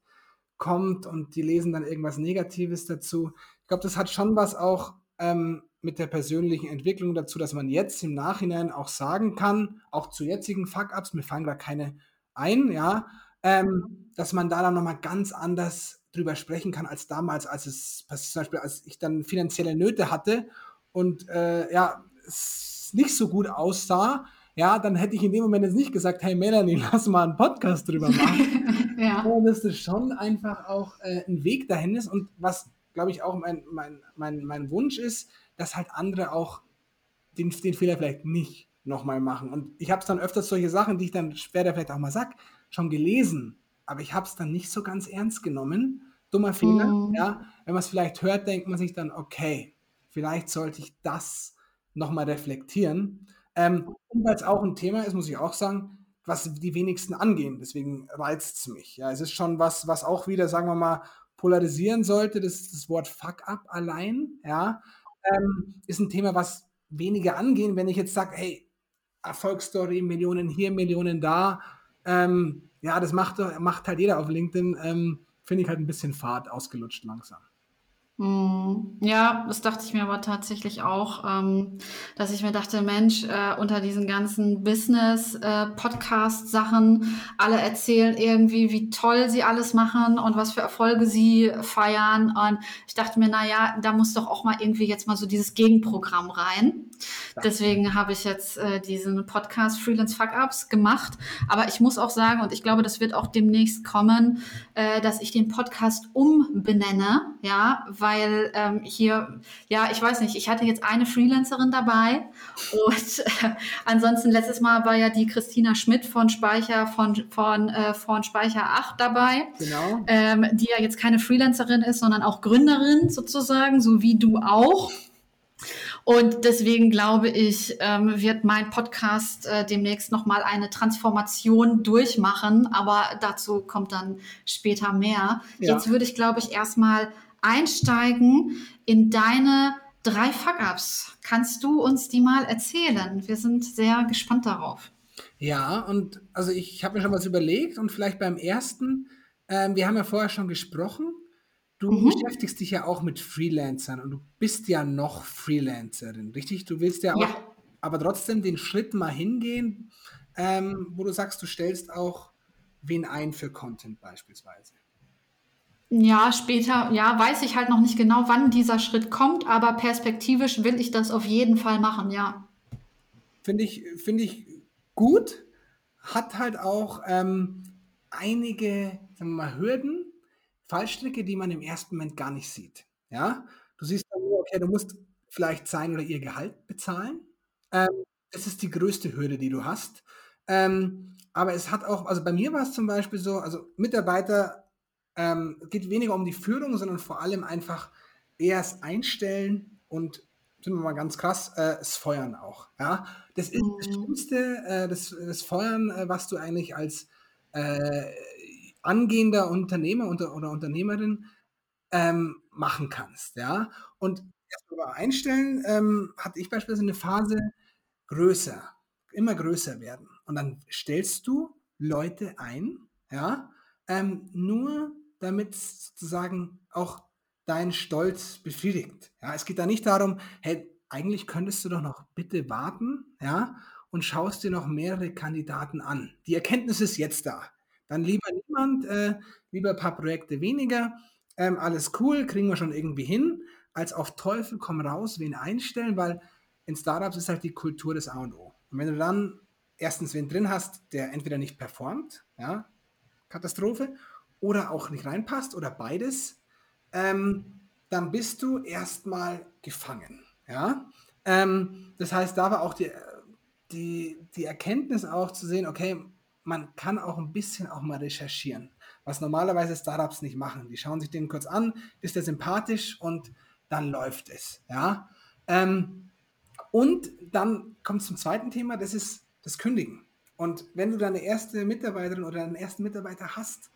kommt und die lesen dann irgendwas Negatives dazu. Ich glaube, das hat schon was auch ähm, mit der persönlichen Entwicklung dazu, dass man jetzt im Nachhinein auch sagen kann, auch zu jetzigen Fuck-Ups, mir fallen da keine ein, ja, ähm, dass man da dann nochmal ganz anders drüber sprechen kann als damals, als es zum Beispiel, als ich dann finanzielle Nöte hatte und äh, ja, es nicht so gut aussah, ja, dann hätte ich in dem Moment jetzt nicht gesagt, hey Melanie, lass mal einen Podcast drüber machen. ja. Und dass das schon einfach auch äh, ein Weg dahin ist und was, glaube ich, auch mein, mein, mein, mein Wunsch ist, dass halt andere auch den, den Fehler vielleicht nicht nochmal machen. Und ich habe es dann öfters solche Sachen, die ich dann später vielleicht auch mal sag, schon gelesen, aber ich habe es dann nicht so ganz ernst genommen. Dummer Fehler, mm. ja. Wenn man es vielleicht hört, denkt man sich dann, okay, vielleicht sollte ich das nochmal reflektieren. Ähm, und weil es auch ein Thema ist, muss ich auch sagen, was die wenigsten angehen. Deswegen reizt es mich. Ja, es ist schon was, was auch wieder, sagen wir mal, polarisieren sollte. Das das Wort Fuck up allein. Ja, ähm, ist ein Thema, was weniger angehen. Wenn ich jetzt sage, hey, Erfolgsstory, Millionen hier, Millionen da. Ähm, ja, das macht, macht halt jeder auf LinkedIn. Ähm, Finde ich halt ein bisschen fad, ausgelutscht langsam. Hm, ja, das dachte ich mir aber tatsächlich auch, ähm, dass ich mir dachte, Mensch, äh, unter diesen ganzen Business-Podcast-Sachen, äh, alle erzählen irgendwie, wie toll sie alles machen und was für Erfolge sie feiern. Und ich dachte mir, na ja, da muss doch auch mal irgendwie jetzt mal so dieses Gegenprogramm rein. Deswegen habe ich jetzt äh, diesen Podcast Freelance Fuck Ups gemacht. Aber ich muss auch sagen, und ich glaube, das wird auch demnächst kommen, äh, dass ich den Podcast umbenenne, ja, weil ähm, hier, ja, ich weiß nicht, ich hatte jetzt eine Freelancerin dabei und äh, ansonsten letztes Mal war ja die Christina Schmidt von Speicher von von äh, von Speicher 8 dabei, genau. ähm, die ja jetzt keine Freelancerin ist, sondern auch Gründerin sozusagen, so wie du auch. Und deswegen glaube ich, ähm, wird mein Podcast äh, demnächst nochmal eine Transformation durchmachen, aber dazu kommt dann später mehr. Ja. Jetzt würde ich, glaube ich, erstmal einsteigen in deine drei Fuck-Ups. Kannst du uns die mal erzählen? Wir sind sehr gespannt darauf. Ja, und also ich habe mir schon was überlegt und vielleicht beim ersten, ähm, wir haben ja vorher schon gesprochen, Du mhm. beschäftigst dich ja auch mit Freelancern und du bist ja noch Freelancerin, richtig? Du willst ja auch, ja. aber trotzdem den Schritt mal hingehen, ähm, wo du sagst, du stellst auch wen ein für Content beispielsweise. Ja, später, ja, weiß ich halt noch nicht genau, wann dieser Schritt kommt, aber perspektivisch will ich das auf jeden Fall machen, ja. Finde ich, finde ich gut, hat halt auch ähm, einige sagen wir mal, Hürden, Fallstricke, die man im ersten Moment gar nicht sieht. Ja, du siehst okay, du musst vielleicht sein oder ihr Gehalt bezahlen. Ähm, das ist die größte Hürde, die du hast. Ähm, aber es hat auch, also bei mir war es zum Beispiel so, also Mitarbeiter ähm, geht weniger um die Führung, sondern vor allem einfach eher das Einstellen und sind wir mal ganz krass, äh, das Feuern auch. Ja, das ist das mhm. Schlimmste, äh, das, das Feuern, äh, was du eigentlich als äh, angehender Unternehmer oder, oder Unternehmerin ähm, machen kannst. Ja? Und erstmal einstellen, ähm, hatte ich beispielsweise eine Phase größer, immer größer werden. Und dann stellst du Leute ein, ja, ähm, nur damit sozusagen auch dein Stolz befriedigt. Ja, es geht da nicht darum, hey, eigentlich könntest du doch noch bitte warten, ja, und schaust dir noch mehrere Kandidaten an. Die Erkenntnis ist jetzt da. Dann lieber niemand, äh, lieber ein paar Projekte weniger. Ähm, alles cool, kriegen wir schon irgendwie hin, als auf Teufel komm raus, wen einstellen, weil in Startups ist halt die Kultur des A und O. Und wenn du dann erstens wen drin hast, der entweder nicht performt, ja, Katastrophe, oder auch nicht reinpasst oder beides, ähm, dann bist du erstmal gefangen. Ja? Ähm, das heißt, da war auch die, die, die Erkenntnis auch zu sehen, okay, man kann auch ein bisschen auch mal recherchieren, was normalerweise Startups nicht machen. Die schauen sich den kurz an, ist der sympathisch und dann läuft es. Ja? Ähm, und dann kommt es zum zweiten Thema, das ist das Kündigen. Und wenn du deine erste Mitarbeiterin oder deinen ersten Mitarbeiter hast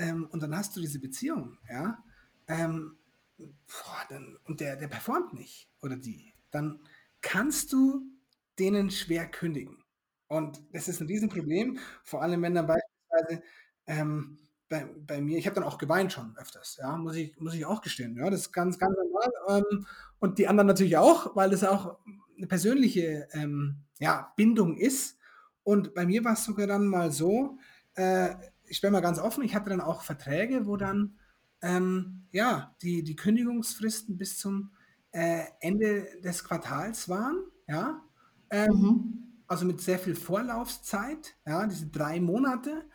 ähm, und dann hast du diese Beziehung, ja, ähm, boah, dann, und der, der performt nicht oder die, dann kannst du denen schwer kündigen. Und das ist ein Riesenproblem, vor allem wenn dann beispielsweise ähm, bei, bei mir, ich habe dann auch geweint schon öfters, ja, muss ich, muss ich auch gestehen. Ja, das ist ganz, ganz normal. Ähm, und die anderen natürlich auch, weil das auch eine persönliche ähm, ja, Bindung ist. Und bei mir war es sogar dann mal so, äh, ich bin mal ganz offen, ich hatte dann auch Verträge, wo dann ähm, ja, die, die Kündigungsfristen bis zum äh, Ende des Quartals waren, ja. Ähm, mhm. Also mit sehr viel Vorlaufzeit, ja, diese drei Monate.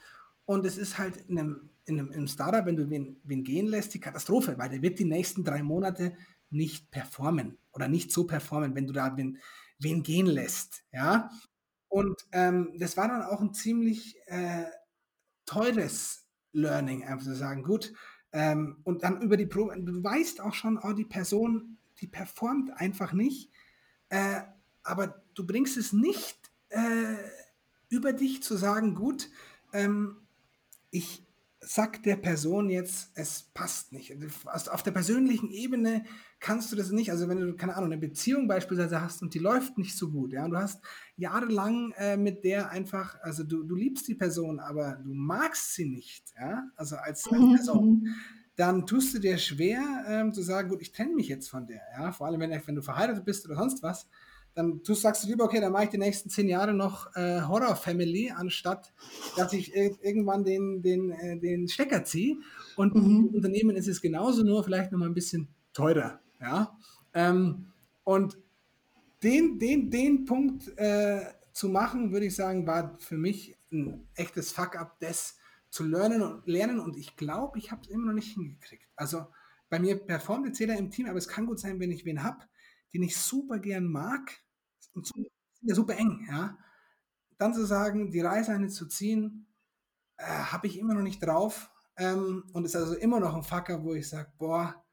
Und es ist halt in einem, in einem, in einem Startup, wenn du wen, wen gehen lässt, die Katastrophe, weil der wird die nächsten drei Monate nicht performen oder nicht so performen, wenn du da wen, wen gehen lässt. Ja? Und ähm, das war dann auch ein ziemlich äh, teures Learning, einfach zu sagen, gut, ähm, und dann über die Probe, du weißt auch schon, oh, die Person, die performt einfach nicht, äh, aber du bringst es nicht äh, über dich zu sagen, gut, ähm, ich sag der Person jetzt, es passt nicht. Also auf der persönlichen Ebene kannst du das nicht. Also wenn du, keine Ahnung, eine Beziehung beispielsweise hast und die läuft nicht so gut, ja, und du hast jahrelang äh, mit der einfach, also du, du liebst die Person, aber du magst sie nicht, ja, also als, als Person, dann tust du dir schwer ähm, zu sagen, gut, ich trenne mich jetzt von der, ja, vor allem wenn, wenn du verheiratet bist oder sonst was, dann du sagst du lieber, okay, dann mache ich die nächsten zehn Jahre noch äh, Horror Family, anstatt dass ich irgendwann den, den, äh, den Stecker ziehe. Und mhm. im Unternehmen ist es genauso, nur vielleicht noch mal ein bisschen teurer. Ja? Ähm, und den, den, den Punkt äh, zu machen, würde ich sagen, war für mich ein echtes Fuck-up, das zu lernen und lernen. Und ich glaube, ich habe es immer noch nicht hingekriegt. Also bei mir performt jetzt jeder im Team, aber es kann gut sein, wenn ich wen habe, den ich super gern mag, und ja super eng, ja. Dann zu sagen, die Reißleine zu ziehen, äh, habe ich immer noch nicht drauf. Ähm, und ist also immer noch ein Fucker, wo ich sage, boah,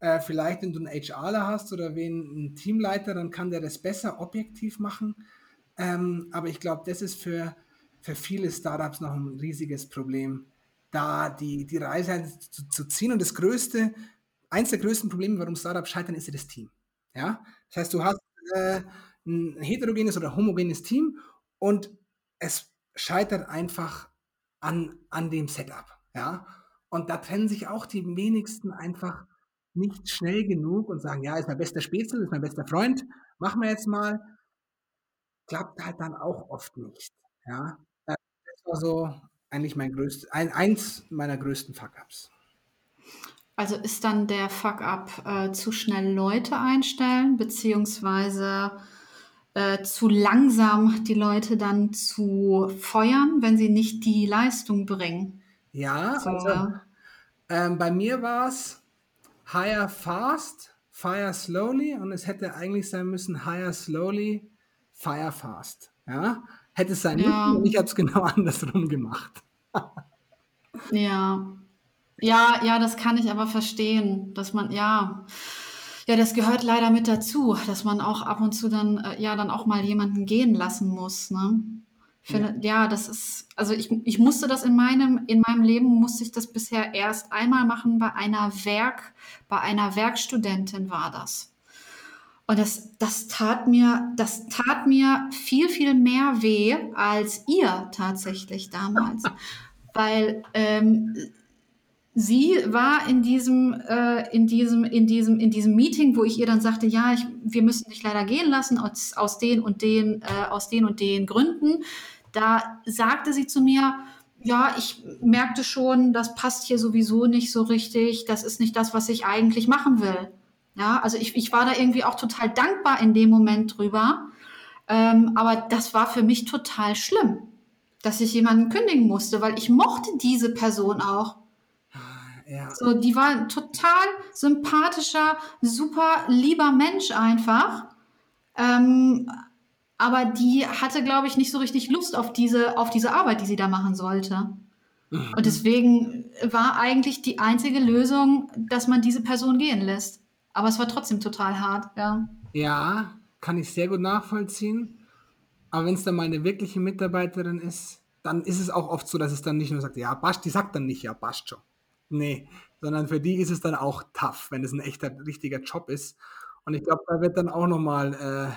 äh, vielleicht wenn du einen HRler hast oder wen, einen Teamleiter, dann kann der das besser objektiv machen. Ähm, aber ich glaube, das ist für, für viele Startups noch ein riesiges Problem, da die, die Reise zu, zu ziehen. Und das größte, eins der größten Probleme, warum Startups scheitern, ist ja das Team. Ja? Das heißt, du hast äh, ein heterogenes oder homogenes Team und es scheitert einfach an, an dem Setup. Ja? Und da trennen sich auch die wenigsten einfach nicht schnell genug und sagen, ja, ist mein bester Spätzle, ist mein bester Freund, machen wir jetzt mal. Klappt halt dann auch oft nicht. Ja? Äh, das war so eigentlich mein größtes, ein, eins meiner größten Fuck-Ups. Also ist dann der Fuck-up äh, zu schnell Leute einstellen, beziehungsweise äh, zu langsam die Leute dann zu feuern, wenn sie nicht die Leistung bringen. Ja, so. also ähm, bei mir war es hire fast, fire slowly und es hätte eigentlich sein müssen hire slowly, fire fast. Ja, hätte es sein ja. müssen und ich habe es genau andersrum gemacht. ja. Ja, ja, das kann ich aber verstehen, dass man, ja, ja, das gehört leider mit dazu, dass man auch ab und zu dann, äh, ja, dann auch mal jemanden gehen lassen muss, ne? Finde, ja. ja. das ist, also ich, ich musste das in meinem, in meinem Leben musste ich das bisher erst einmal machen bei einer Werk, bei einer Werkstudentin war das. Und das, das tat mir, das tat mir viel, viel mehr weh als ihr tatsächlich damals. Weil ähm, sie war in diesem, äh, in diesem, in diesem, in diesem Meeting, wo ich ihr dann sagte, ja, ich, wir müssen dich leider gehen lassen aus, aus den und den, äh, aus den und den Gründen. Da sagte sie zu mir, ja, ich merkte schon, das passt hier sowieso nicht so richtig. Das ist nicht das, was ich eigentlich machen will. Ja, also ich, ich war da irgendwie auch total dankbar in dem Moment drüber. Ähm, aber das war für mich total schlimm, dass ich jemanden kündigen musste, weil ich mochte diese Person auch. Ja. So, die war ein total sympathischer, super lieber Mensch einfach. Ähm, aber die hatte, glaube ich, nicht so richtig Lust auf diese, auf diese Arbeit, die sie da machen sollte. Mhm. Und deswegen war eigentlich die einzige Lösung, dass man diese Person gehen lässt. Aber es war trotzdem total hart, ja. Ja, kann ich sehr gut nachvollziehen. Aber wenn es dann mal eine wirkliche Mitarbeiterin ist, dann ist es auch oft so, dass es dann nicht nur sagt, ja, passt, die sagt dann nicht, ja, passt schon. Nee, sondern für die ist es dann auch tough, wenn es ein echter, richtiger Job ist. Und ich glaube, da wird dann auch nochmal äh,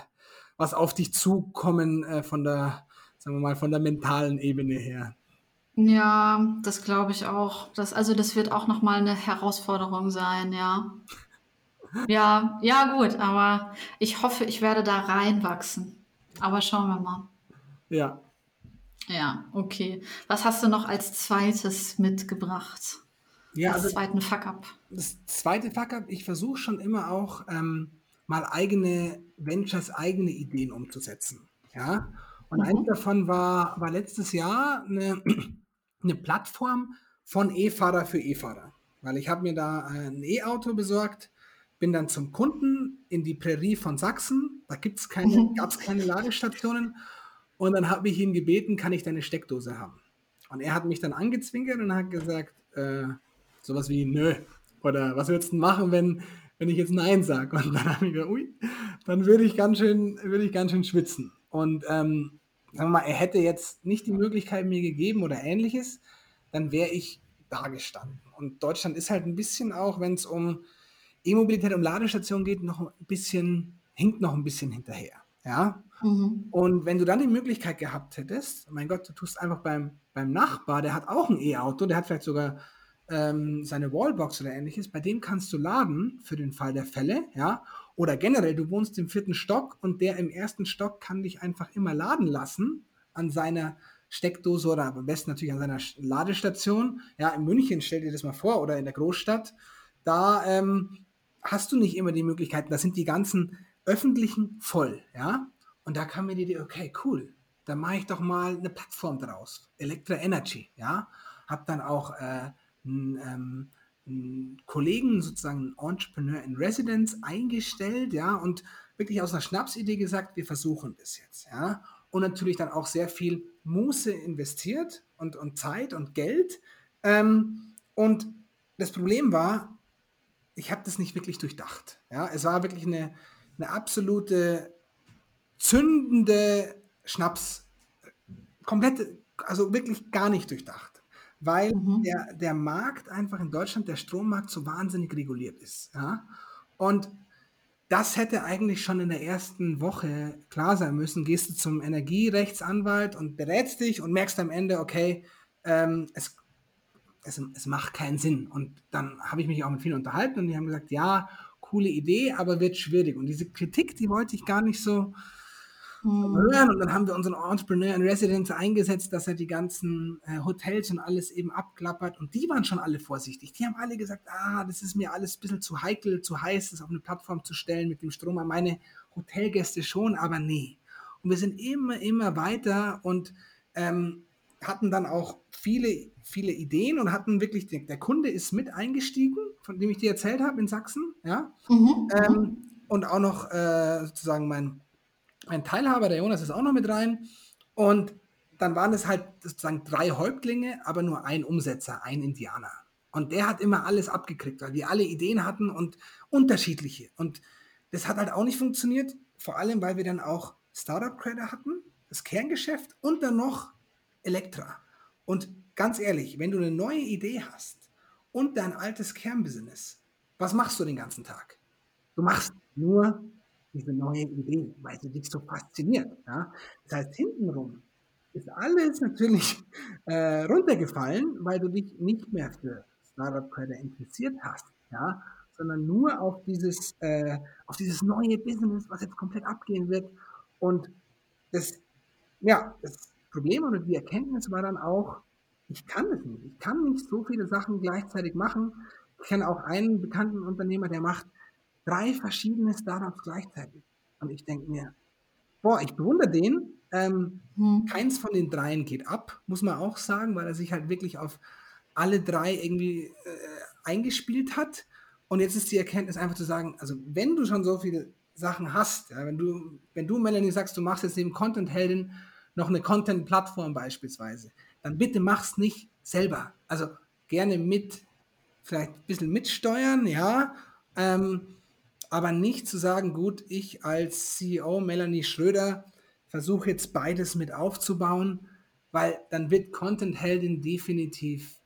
was auf dich zukommen äh, von der, sagen wir mal, von der mentalen Ebene her. Ja, das glaube ich auch. Das, also das wird auch nochmal eine Herausforderung sein, ja. Ja, ja, gut, aber ich hoffe, ich werde da reinwachsen. Aber schauen wir mal. Ja. Ja, okay. Was hast du noch als zweites mitgebracht? Ja, als also zweiten Fuck-up. das zweite Fuck-up, ich versuche schon immer auch ähm, mal eigene Ventures, eigene Ideen umzusetzen. Ja. Und eins Mhm. davon war, war letztes Jahr eine, eine Plattform von E-Fahrer für E-Fahrer. Weil ich habe mir da ein E-Auto besorgt, bin dann zum Kunden in die Prärie von Sachsen. Da gibt's keine, Mhm. gab es keine Ladestationen. Und dann habe ich ihn gebeten, kann ich deine Steckdose haben? Und er hat mich dann angezwinkert und hat gesagt, äh, sowas wie, nö. Oder was würdest du denn machen, wenn, wenn ich jetzt Nein sage? Und dann habe ich gesagt, ui, dann würde ich ganz schön, würde ich ganz schön schwitzen. Und ähm, sagen wir mal, er hätte jetzt nicht die Möglichkeit mir gegeben oder ähnliches, dann wäre ich da gestanden. Und Deutschland ist halt ein bisschen auch, wenn es um E-Mobilität, um Ladestationen geht, noch ein bisschen, hinkt noch ein bisschen hinterher. Ja, Mhm. und wenn du dann die Möglichkeit gehabt hättest, mein Gott, du tust einfach beim, beim Nachbar, der hat auch ein E-Auto, der hat vielleicht sogar ähm, seine Wallbox oder ähnliches, bei dem kannst du laden für den Fall der Fälle, ja. Oder generell, du wohnst im vierten Stock und der im ersten Stock kann dich einfach immer laden lassen an seiner Steckdose oder am besten natürlich an seiner Ladestation. Ja, in München, stell dir das mal vor, oder in der Großstadt, da ähm, hast du nicht immer die Möglichkeiten, da sind die ganzen öffentlichen voll, ja. Und da kam mir die Idee, okay, cool, dann mache ich doch mal eine Plattform draus, Electra Energy, ja. Hab dann auch äh, einen, ähm, einen Kollegen, sozusagen einen Entrepreneur in Residence eingestellt, ja, und wirklich aus einer Schnapsidee gesagt, wir versuchen das jetzt, ja. Und natürlich dann auch sehr viel Muße investiert und, und Zeit und Geld. Ähm, und das Problem war, ich habe das nicht wirklich durchdacht. Ja, es war wirklich eine, eine absolute zündende Schnaps, komplett, also wirklich gar nicht durchdacht, weil Mhm. der, der Markt einfach in Deutschland, der Strommarkt so wahnsinnig reguliert ist. Ja? Und das hätte eigentlich schon in der ersten Woche klar sein müssen. Gehst du zum Energierechtsanwalt und berätst dich und merkst am Ende, okay, ähm, es, es, es macht keinen Sinn. Und dann habe ich mich auch mit vielen unterhalten und die haben gesagt, ja, coole Idee, aber wird schwierig. Und diese Kritik, die wollte ich gar nicht so Mhm. Und dann haben wir unseren Entrepreneur in Residence eingesetzt, dass er die ganzen äh, Hotels und alles eben abklappert. Und die waren schon alle vorsichtig. Die haben alle gesagt, ah, das ist mir alles ein bisschen zu heikel, zu heiß, das auf eine Plattform zu stellen mit dem Strom. An meine Hotelgäste schon, aber nee. Und wir sind immer, immer weiter und ähm, hatten dann auch viele, viele Ideen und hatten wirklich, der, der Kunde ist mit eingestiegen, von dem ich dir erzählt habe in Sachsen, ja. Mhm. Ähm, und auch noch äh, sozusagen mein, mein Teilhaber, der Jonas, ist auch noch mit rein. Und dann waren es halt sozusagen drei Häuptlinge, aber nur ein Umsetzer, ein Indianer. Und der hat immer alles abgekriegt, weil wir alle Ideen hatten und unterschiedliche. Und das hat halt auch nicht funktioniert, vor allem weil wir dann auch Startup-Credit hatten, das Kerngeschäft und dann noch Elektra. Und ganz ehrlich, wenn du eine neue Idee hast und dein altes Kernbusiness, was machst du den ganzen Tag? Du machst nur diese neue Idee, weil sie dich so fasziniert. Ja? Das heißt, hintenrum ist alles natürlich äh, runtergefallen, weil du dich nicht mehr für Startup Credit interessiert hast, ja? sondern nur auf dieses, äh, auf dieses neue Business, was jetzt komplett abgehen wird. Und das, ja, das Problem oder die Erkenntnis war dann auch, ich kann das nicht. Ich kann nicht so viele Sachen gleichzeitig machen. Ich kenne auch einen bekannten Unternehmer, der macht drei verschiedene Startups gleichzeitig. Und ich denke mir, boah, ich bewundere den. Ähm, Mhm. keins von den dreien geht ab, muss man auch sagen, weil er sich halt wirklich auf alle drei irgendwie äh, eingespielt hat. Und jetzt ist die Erkenntnis einfach zu sagen, also wenn du schon so viele Sachen hast, ja, wenn du, wenn du, Melanie, sagst, du machst jetzt neben Content-Heldin noch eine Content-Plattform beispielsweise, dann bitte mach's nicht selber. Also gerne mit, vielleicht ein bisschen mitsteuern, ja, ähm, aber nicht zu sagen, gut, ich als CEO Melanie Schröder versuche jetzt beides mit aufzubauen, weil dann wird Content Heldin definitiv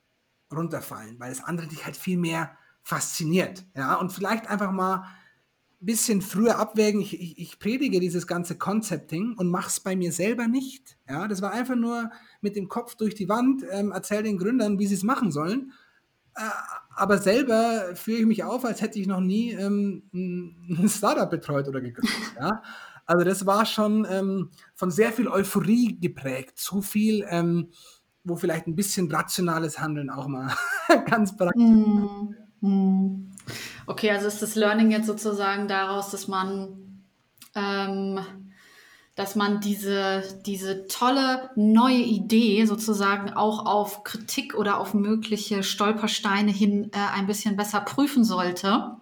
runterfallen, weil das andere dich halt viel mehr fasziniert, ja, und vielleicht einfach mal bisschen früher abwägen. Ich, ich, ich predige dieses ganze Concepting und mache es bei mir selber nicht. Ja, das war einfach nur mit dem Kopf durch die Wand, ähm, erzähl den Gründern, wie sie es machen sollen. Äh, aber selber fühle ich mich auf, als hätte ich noch nie ähm, ein Startup betreut oder gegründet. Ja? Also das war schon ähm, von sehr viel Euphorie geprägt, zu viel, ähm, wo vielleicht ein bisschen rationales Handeln auch mal ganz praktisch mm, mm. Okay, also ist das Learning jetzt sozusagen daraus, dass man ähm, dass man diese, diese tolle neue Idee sozusagen auch auf Kritik oder auf mögliche Stolpersteine hin äh, ein bisschen besser prüfen sollte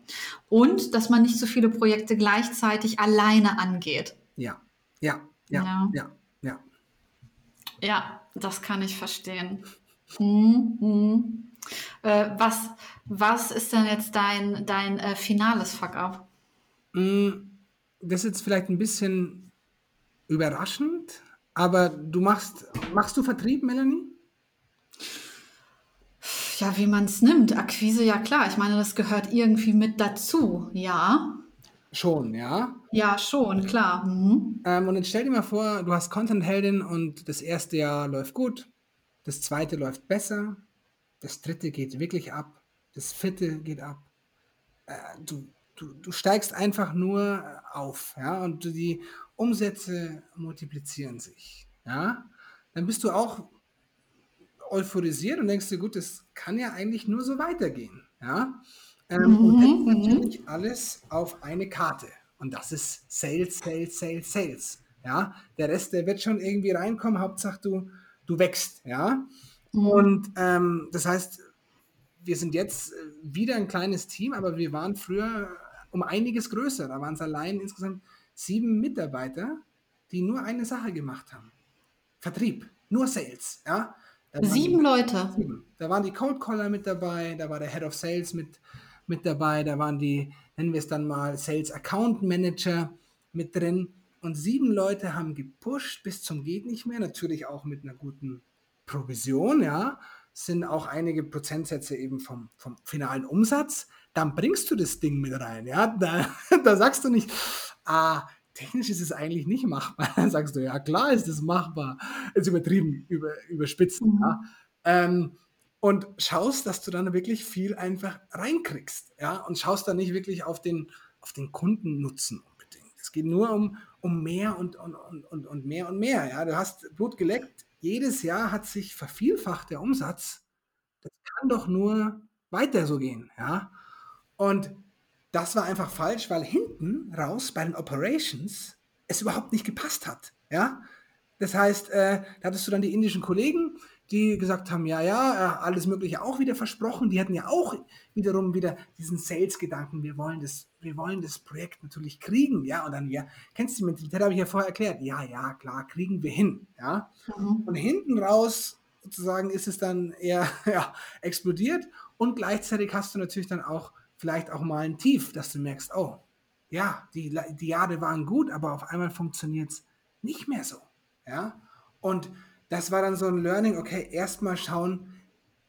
und dass man nicht so viele Projekte gleichzeitig alleine angeht. Ja, ja, ja, ja, ja. Ja, ja das kann ich verstehen. Hm, hm. Äh, was, was ist denn jetzt dein, dein äh, finales Fuck-up? Hm, das ist jetzt vielleicht ein bisschen überraschend, aber du machst, machst du Vertrieb, Melanie? Ja, wie man es nimmt. Akquise, ja klar. Ich meine, das gehört irgendwie mit dazu, ja. Schon, ja? Ja, schon, klar. Mhm. Ähm, und jetzt stell dir mal vor, du hast Content-Heldin und das erste Jahr läuft gut, das zweite läuft besser, das dritte geht wirklich ab, das vierte geht ab. Äh, du, du, du steigst einfach nur auf, ja, und die, Umsätze multiplizieren sich. Ja? Dann bist du auch euphorisiert und denkst dir, gut, das kann ja eigentlich nur so weitergehen. Ja? Ähm, mhm, und dann mhm. natürlich alles auf eine Karte. Und das ist Sales, Sales, Sales, Sales. Ja? Der Rest, der wird schon irgendwie reinkommen, Hauptsache du, du wächst. Ja? Mhm. Und ähm, das heißt, wir sind jetzt wieder ein kleines Team, aber wir waren früher um einiges größer. Da waren es allein insgesamt sieben Mitarbeiter, die nur eine Sache gemacht haben. Vertrieb, nur Sales. Ja? Sieben die, Leute. Sieben. Da waren die Cold Caller mit dabei, da war der Head of Sales mit, mit dabei, da waren die, nennen wir es dann mal, Sales Account Manager mit drin. Und sieben Leute haben gepusht bis zum geht nicht mehr, natürlich auch mit einer guten Provision, ja, sind auch einige Prozentsätze eben vom, vom finalen Umsatz. Dann bringst du das Ding mit rein, ja. Da, da sagst du nicht, ah, technisch ist es eigentlich nicht machbar. Dann sagst du, ja klar ist es machbar. Ist übertrieben, über, überspitzt. Mhm. Ja. Ähm, und schaust, dass du dann wirklich viel einfach reinkriegst. Ja, und schaust dann nicht wirklich auf den, auf den Kundennutzen unbedingt. Es geht nur um, um mehr und, und, und, und mehr und mehr. Ja, du hast Blut geleckt. Jedes Jahr hat sich vervielfacht der Umsatz. Das kann doch nur weiter so gehen. Ja, und das war einfach falsch, weil hinten raus bei den Operations es überhaupt nicht gepasst hat. Ja? Das heißt, äh, da hattest du dann die indischen Kollegen, die gesagt haben, ja, ja, äh, alles Mögliche auch wieder versprochen. Die hatten ja auch wiederum wieder diesen Sales-Gedanken, wir wollen das, wir wollen das Projekt natürlich kriegen, ja, und dann, ja, kennst du die Mentalität, habe ich ja vorher erklärt, ja, ja, klar, kriegen wir hin, ja. Mhm. Und hinten raus sozusagen ist es dann eher ja, explodiert und gleichzeitig hast du natürlich dann auch vielleicht auch mal ein Tief, dass du merkst, oh, ja, die, die Jahre waren gut, aber auf einmal funktioniert es nicht mehr so. Ja? Und das war dann so ein Learning, okay, erstmal schauen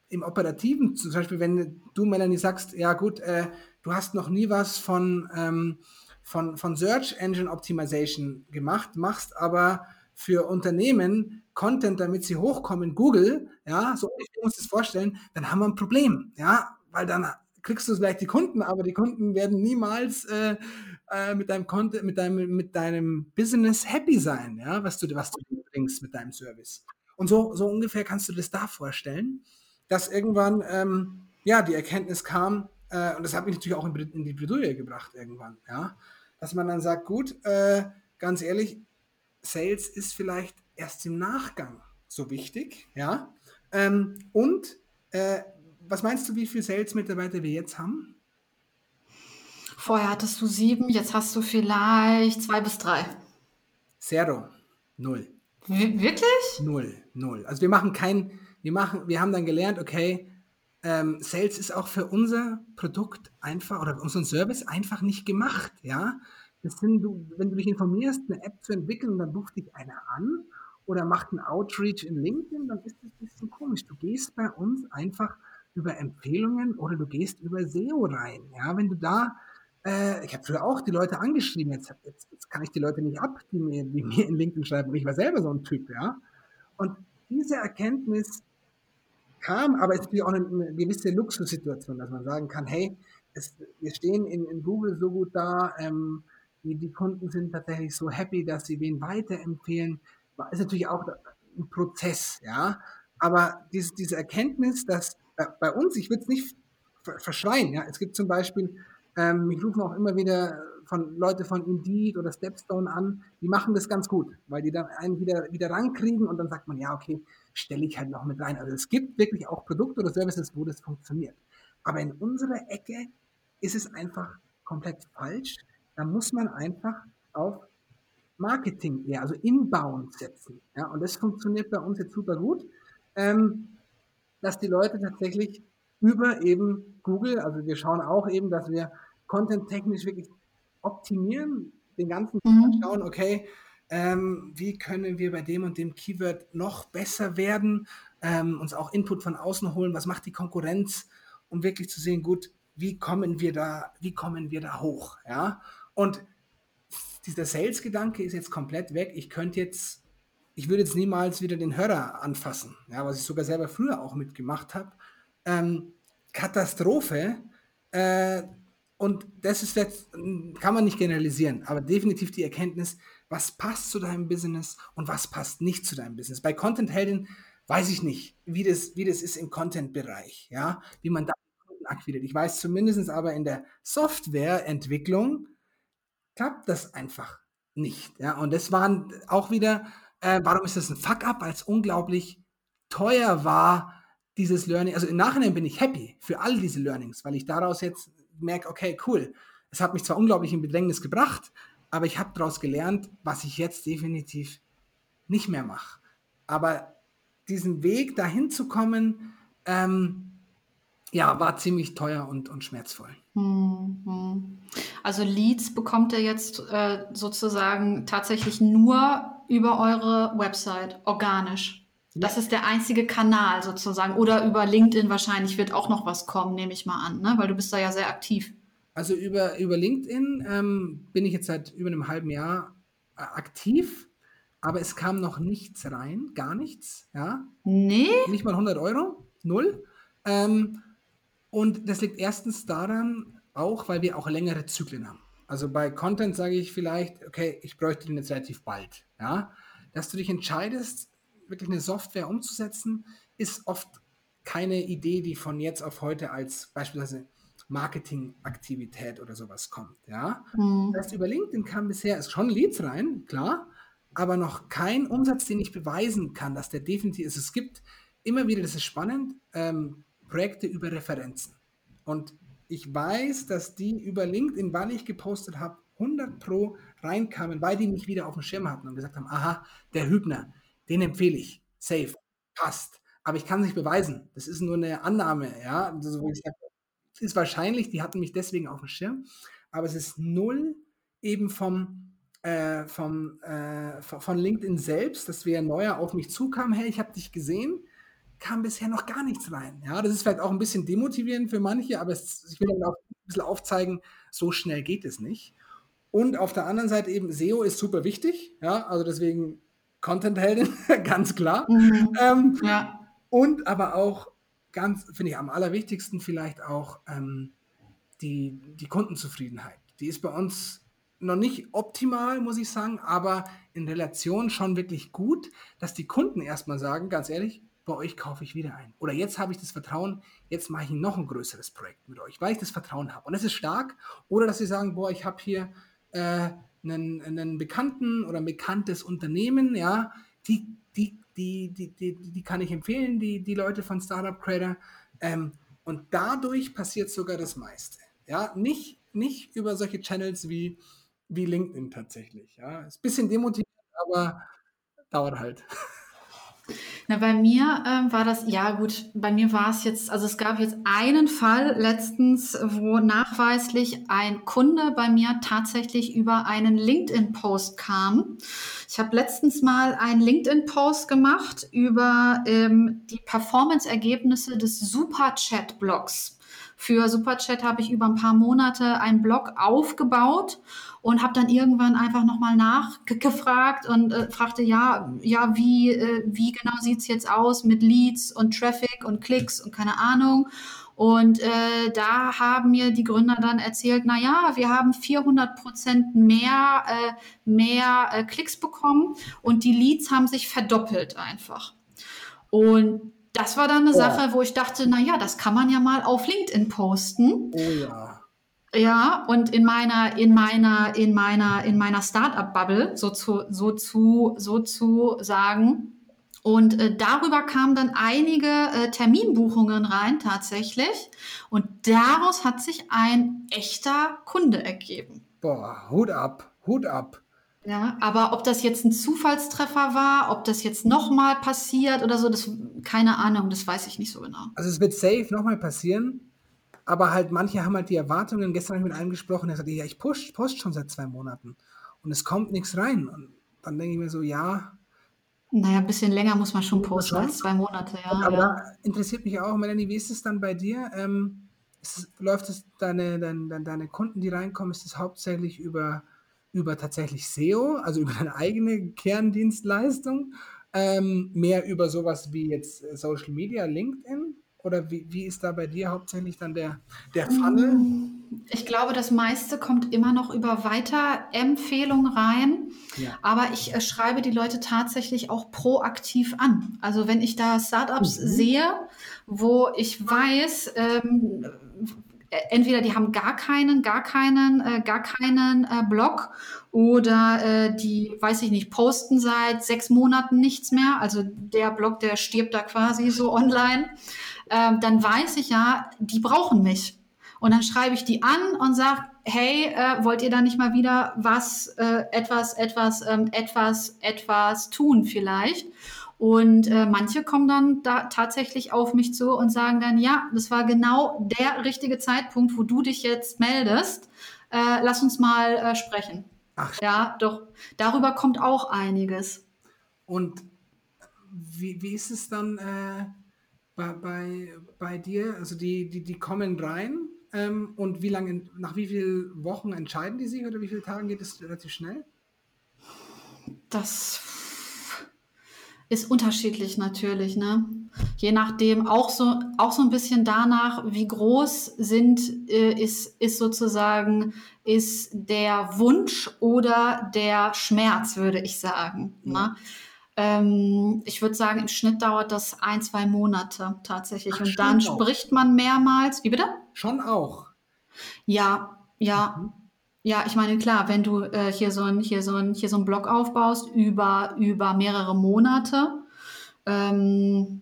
im Operativen, zum Beispiel, wenn du, Melanie, sagst, ja gut, äh, du hast noch nie was von, ähm, von, von Search Engine Optimization gemacht, machst aber für Unternehmen Content, damit sie hochkommen, Google, ja, so ich muss das vorstellen, dann haben wir ein Problem, ja, weil dann kriegst du vielleicht die Kunden, aber die Kunden werden niemals äh, äh, mit deinem Content, mit deinem, mit deinem Business happy sein, ja, was du, was du bringst mit deinem Service. Und so, so ungefähr kannst du das da vorstellen, dass irgendwann ähm, ja die Erkenntnis kam, äh, und das hat mich natürlich auch in, in, die Bredouille gebracht irgendwann, ja, dass man dann sagt, gut, äh, ganz ehrlich, Sales ist vielleicht erst im Nachgang so wichtig, ja, ähm, und äh, was meinst du, wie viele Sales-Mitarbeiter wir jetzt haben? Vorher hattest du sieben, jetzt hast du vielleicht zwei bis drei. Zero. Null. W wirklich? Null. Null. Also wir machen kein, wir machen, wir haben dann gelernt, okay, ähm, Sales ist auch für unser Produkt einfach oder unseren Service einfach nicht gemacht, ja. Das sind, du, wenn du dich informierst, eine App zu entwickeln, dann ruft dich einer an oder macht einen Outreach in LinkedIn, dann ist das ein bisschen komisch. Du gehst bei uns einfach über Empfehlungen oder du gehst über SEO rein. Ja, wenn du da äh, ich habe früher auch die Leute angeschrieben, jetzt, jetzt, jetzt, kann ich die Leute nicht ab, die mir, die mir in LinkedIn schreiben. Ich war selber so ein Typ, ja. Und diese Erkenntnis kam, aber es ist auch eine, eine gewisse Luxussituation, dass man sagen kann, hey, es, wir stehen in, in, Google so gut da, ähm, die, die, Kunden sind tatsächlich so happy, dass sie wen weiterempfehlen. Ist natürlich auch ein Prozess, ja. Aber diese, diese Erkenntnis, dass bei uns, ich würde es nicht verschreien, ja. Es gibt zum Beispiel, ähm, mich rufen auch immer wieder von Leute von Indeed oder Stepstone an, die machen das ganz gut, weil die dann einen wieder, wieder rankriegen und dann sagt man, ja, okay, stelle ich halt noch mit rein. Also es gibt wirklich auch Produkte oder Services, wo das funktioniert. Aber in unserer Ecke ist es einfach komplett falsch. Da muss man einfach auf Marketing eher, also inbound setzen. Ja, und das funktioniert bei uns jetzt super gut, ähm, dass die Leute tatsächlich über eben Google, also wir schauen auch eben, dass wir content-technisch wirklich optimieren, den ganzen mhm. schauen, okay, ähm, wie können wir bei dem und dem Keyword noch besser werden, ähm, uns auch Input von außen holen, was macht die Konkurrenz, um wirklich zu sehen, gut, wie kommen wir da, wie kommen wir da hoch, ja? Und dieser Sales-Gedanke ist jetzt komplett weg. Ich könnte jetzt, ich würde jetzt niemals wieder den Hörer anfassen, ja, was ich sogar selber früher auch mitgemacht habe. Ähm, Katastrophe. Äh, und das ist jetzt, kann man nicht generalisieren, aber definitiv die Erkenntnis, was passt zu deinem Business und was passt nicht zu deinem Business. Bei Content Heldin weiß ich nicht, wie das, wie das ist im Content-Bereich, ja, wie man da akquiriert. Ich weiß zumindest aber in der Softwareentwicklung klappt das einfach nicht, ja. Und das waren auch wieder, äh, warum ist das ein Fuck-up, als unglaublich teuer war, dieses Learning. Also im Nachhinein bin ich happy für all diese Learnings, weil ich daraus jetzt merke, okay, cool. Es hat mich zwar unglaublich in Bedrängnis gebracht, aber ich habe daraus gelernt, was ich jetzt definitiv nicht mehr mache. Aber diesen Weg dahin zu kommen, ähm, ja, war ziemlich teuer und, und schmerzvoll. Mhm. Also Leads bekommt ihr jetzt äh, sozusagen tatsächlich nur über eure Website, organisch. Das ist der einzige Kanal sozusagen. Oder über LinkedIn wahrscheinlich wird auch noch was kommen, nehme ich mal an, ne? weil du bist da ja sehr aktiv. Also über, über LinkedIn ähm, bin ich jetzt seit über einem halben Jahr äh, aktiv, aber es kam noch nichts rein, gar nichts. Ja? Nee. Nicht mal 100 Euro, null. Ähm, und das liegt erstens daran, auch weil wir auch längere Zyklen haben. Also bei Content sage ich vielleicht, okay, ich bräuchte den jetzt relativ bald. Ja? Dass du dich entscheidest, wirklich eine Software umzusetzen, ist oft keine Idee, die von jetzt auf heute als beispielsweise Marketingaktivität oder sowas kommt. Ja? Mhm. Das heißt, über LinkedIn kam bisher ist schon Leads rein, klar, aber noch kein Umsatz, den ich beweisen kann, dass der definitiv ist. Es gibt immer wieder, das ist spannend, ähm, Projekte über Referenzen. Und ich weiß, dass die über LinkedIn, weil ich gepostet habe, 100 Pro reinkamen, weil die mich wieder auf dem Schirm hatten und gesagt haben, aha, der Hübner, den empfehle ich. Safe. Passt. Aber ich kann es nicht beweisen. Das ist nur eine Annahme, ja. Also, es ist wahrscheinlich, die hatten mich deswegen auf dem Schirm, aber es ist null eben vom, äh, vom, äh, von LinkedIn selbst, dass wer neuer auf mich zukam, hey, ich habe dich gesehen, kam bisher noch gar nichts rein. Ja, das ist vielleicht auch ein bisschen demotivierend für manche, aber es, ich will dann auch ein bisschen aufzeigen, so schnell geht es nicht. Und auf der anderen Seite eben SEO ist super wichtig, ja, also deswegen Content-Heldin, ganz klar. Mhm. Ähm, ja. Und aber auch ganz, finde ich, am allerwichtigsten vielleicht auch ähm, die, die Kundenzufriedenheit. Die ist bei uns noch nicht optimal, muss ich sagen, aber in Relation schon wirklich gut, dass die Kunden erstmal sagen, ganz ehrlich, bei euch kaufe ich wieder ein. Oder jetzt habe ich das Vertrauen, jetzt mache ich noch ein größeres Projekt mit euch, weil ich das Vertrauen habe. Und das ist stark. Oder dass sie sagen, boah, ich habe hier äh, einen, einen bekannten oder ein bekanntes Unternehmen, ja, die, die, die, die, die, die kann ich empfehlen, die, die Leute von Startup Creator. Ähm, und dadurch passiert sogar das meiste. Ja, nicht, nicht über solche Channels wie, wie LinkedIn tatsächlich. Ja, ist ein bisschen demotivierend, aber dauert halt. Na, bei mir ähm, war das, ja gut, bei mir war es jetzt, also es gab jetzt einen Fall letztens, wo nachweislich ein Kunde bei mir tatsächlich über einen LinkedIn-Post kam. Ich habe letztens mal einen LinkedIn-Post gemacht über ähm, die Performance-Ergebnisse des Super-Chat-Blogs Für Superchat habe ich über ein paar Monate einen Blog aufgebaut und habe dann irgendwann einfach nochmal nachgefragt und äh, fragte, ja, ja, wie, äh, wie genau sieht's jetzt aus mit Leads und Traffic und Klicks und keine Ahnung. Und äh, da haben mir die Gründer dann erzählt, na ja, wir haben 400 Prozent mehr, äh, mehr äh, Klicks bekommen und die Leads haben sich verdoppelt einfach. Und das war dann eine oh. Sache, wo ich dachte, na ja, das kann man ja mal auf LinkedIn posten. Oh ja. Ja, und in meiner, in meiner, in meiner, in meiner Startup-Bubble so zu, so zu, so zu sagen. Und äh, darüber kamen dann einige äh, Terminbuchungen rein tatsächlich. Und daraus hat sich ein echter Kunde ergeben. Boah, Hut ab, Hut ab. Ja, aber ob das jetzt ein Zufallstreffer war, ob das jetzt nochmal passiert oder so, das keine Ahnung, das weiß ich nicht so genau. Also es wird safe nochmal passieren, aber halt manche haben halt die Erwartungen. Gestern habe ich mit einem gesprochen, der sagte, ja, ich post, post schon seit zwei Monaten und es kommt nichts rein. Und dann denke ich mir so, ja. Naja, ein bisschen länger muss man schon posten als zwei Monate, ja. Aber ja. interessiert mich auch, Melanie, wie ist es dann bei dir? Ähm, es, läuft es deine, deine, deine Kunden, die reinkommen, ist es hauptsächlich über, über tatsächlich SEO, also über deine eigene Kerndienstleistung, ähm, mehr über sowas wie jetzt Social Media, LinkedIn? Oder wie, wie ist da bei dir hauptsächlich dann der, der Funnel? Ich glaube, das meiste kommt immer noch über Weiterempfehlungen rein. Ja. Aber ich äh, schreibe die Leute tatsächlich auch proaktiv an. Also wenn ich da Startups mhm. sehe, wo ich weiß, ähm, äh, entweder die haben gar keinen, gar keinen, äh, gar keinen äh, Blog oder äh, die, weiß ich nicht, posten seit sechs Monaten nichts mehr. Also der Blog, der stirbt da quasi so online ähm, dann weiß ich ja, die brauchen mich. Und dann schreibe ich die an und sage, hey, äh, wollt ihr da nicht mal wieder was, äh, etwas, etwas, ähm, etwas, etwas tun vielleicht? Und äh, manche kommen dann da tatsächlich auf mich zu und sagen dann, ja, das war genau der richtige Zeitpunkt, wo du dich jetzt meldest. Äh, lass uns mal äh, sprechen. Ach. Ja, doch, darüber kommt auch einiges. Und wie, wie ist es dann? Äh bei, bei, bei dir? Also die, die, die kommen rein ähm, und wie lange, nach wie vielen Wochen entscheiden die sich oder wie viele Tagen geht es relativ schnell? Das ist unterschiedlich natürlich, ne? Je nachdem, auch so, auch so ein bisschen danach, wie groß sind, äh, ist, ist sozusagen, ist der Wunsch oder der Schmerz, würde ich sagen. Ja. Ne? Ähm, ich würde sagen, im Schnitt dauert das ein, zwei Monate tatsächlich. Ach, und dann auch. spricht man mehrmals. Wie bitte? Schon auch. Ja, ja. Mhm. Ja, ich meine, klar, wenn du äh, hier so ein, hier so ein, hier so ein Blog aufbaust über, über mehrere Monate, ähm,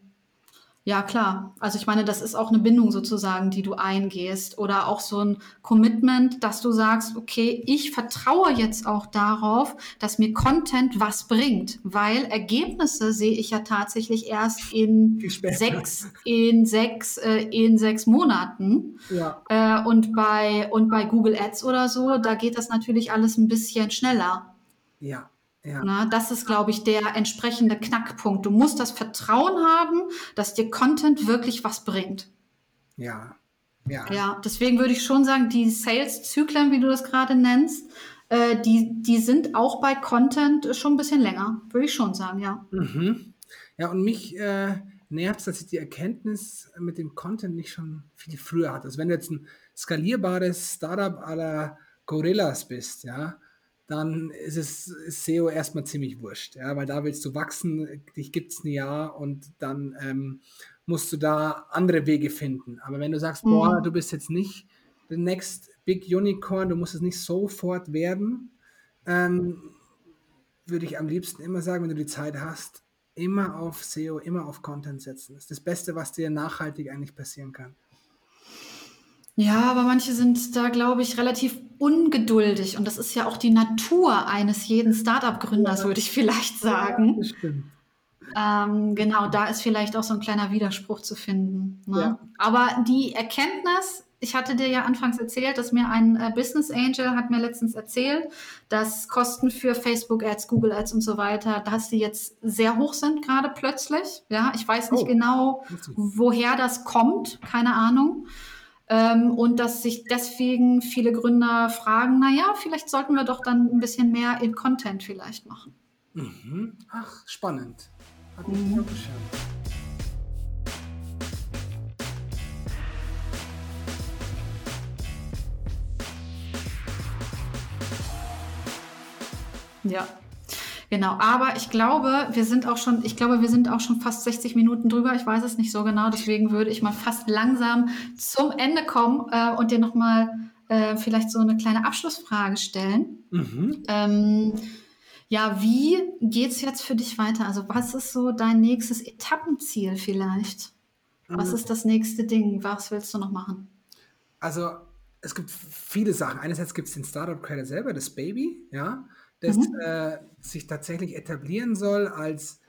ja, klar. Also ich meine, das ist auch eine Bindung sozusagen, die du eingehst oder auch so ein Commitment, dass du sagst, okay, ich vertraue jetzt auch darauf, dass mir Content was bringt, weil Ergebnisse sehe ich ja tatsächlich erst in sechs, in sechs, äh, in sechs Monaten. Ja. Äh, und bei und bei Google Ads oder so, da geht das natürlich alles ein bisschen schneller. Ja. Ja. Na, das ist, glaube ich, der entsprechende Knackpunkt. Du musst das Vertrauen haben, dass dir Content wirklich was bringt. Ja. Ja. Ja, deswegen würde ich schon sagen, die Sales-Zyklen, wie du das gerade nennst, äh, die, die sind auch bei Content schon ein bisschen länger, würde ich schon sagen, ja. Mhm. Ja, und mich äh, nervt es, dass ich die Erkenntnis mit dem Content nicht schon viel früher hatte. Also wenn du jetzt ein skalierbares Startup aller Gorillas bist, ja, dann ist es ist SEO erstmal ziemlich wurscht, ja, weil da willst du wachsen, dich gibt es ein Jahr und dann ähm, musst du da andere Wege finden. Aber wenn du sagst, mhm. boah, du bist jetzt nicht the next big unicorn, du musst es nicht sofort werden, ähm, würde ich am liebsten immer sagen, wenn du die Zeit hast, immer auf SEO, immer auf Content setzen. Das ist das Beste, was dir nachhaltig eigentlich passieren kann. Ja, aber manche sind da, glaube ich, relativ ungeduldig. Und das ist ja auch die Natur eines jeden Startup-Gründers, ja. würde ich vielleicht sagen. Ja, stimmt. Ähm, genau, da ist vielleicht auch so ein kleiner Widerspruch zu finden. Ne? Ja. Aber die Erkenntnis, ich hatte dir ja anfangs erzählt, dass mir ein äh, Business Angel hat mir letztens erzählt, dass Kosten für Facebook Ads, Google Ads und so weiter, dass die jetzt sehr hoch sind gerade plötzlich. Ja, ich weiß nicht oh. genau, woher das kommt, keine Ahnung. Ähm, und dass sich deswegen viele Gründer fragen, naja, vielleicht sollten wir doch dann ein bisschen mehr in Content vielleicht machen. Mhm. Ach, spannend. Hat mich mhm. Ja, Genau, aber ich glaube, wir sind auch schon, ich glaube, wir sind auch schon fast 60 Minuten drüber. Ich weiß es nicht so genau, deswegen würde ich mal fast langsam zum Ende kommen äh, und dir nochmal äh, vielleicht so eine kleine Abschlussfrage stellen. Mhm. Ähm, ja, wie geht es jetzt für dich weiter? Also, was ist so dein nächstes Etappenziel vielleicht? Was mhm. ist das nächste Ding? Was willst du noch machen? Also, es gibt viele Sachen. Einerseits gibt es den Startup Credit selber, das Baby, ja das mhm. äh, sich tatsächlich etablieren soll als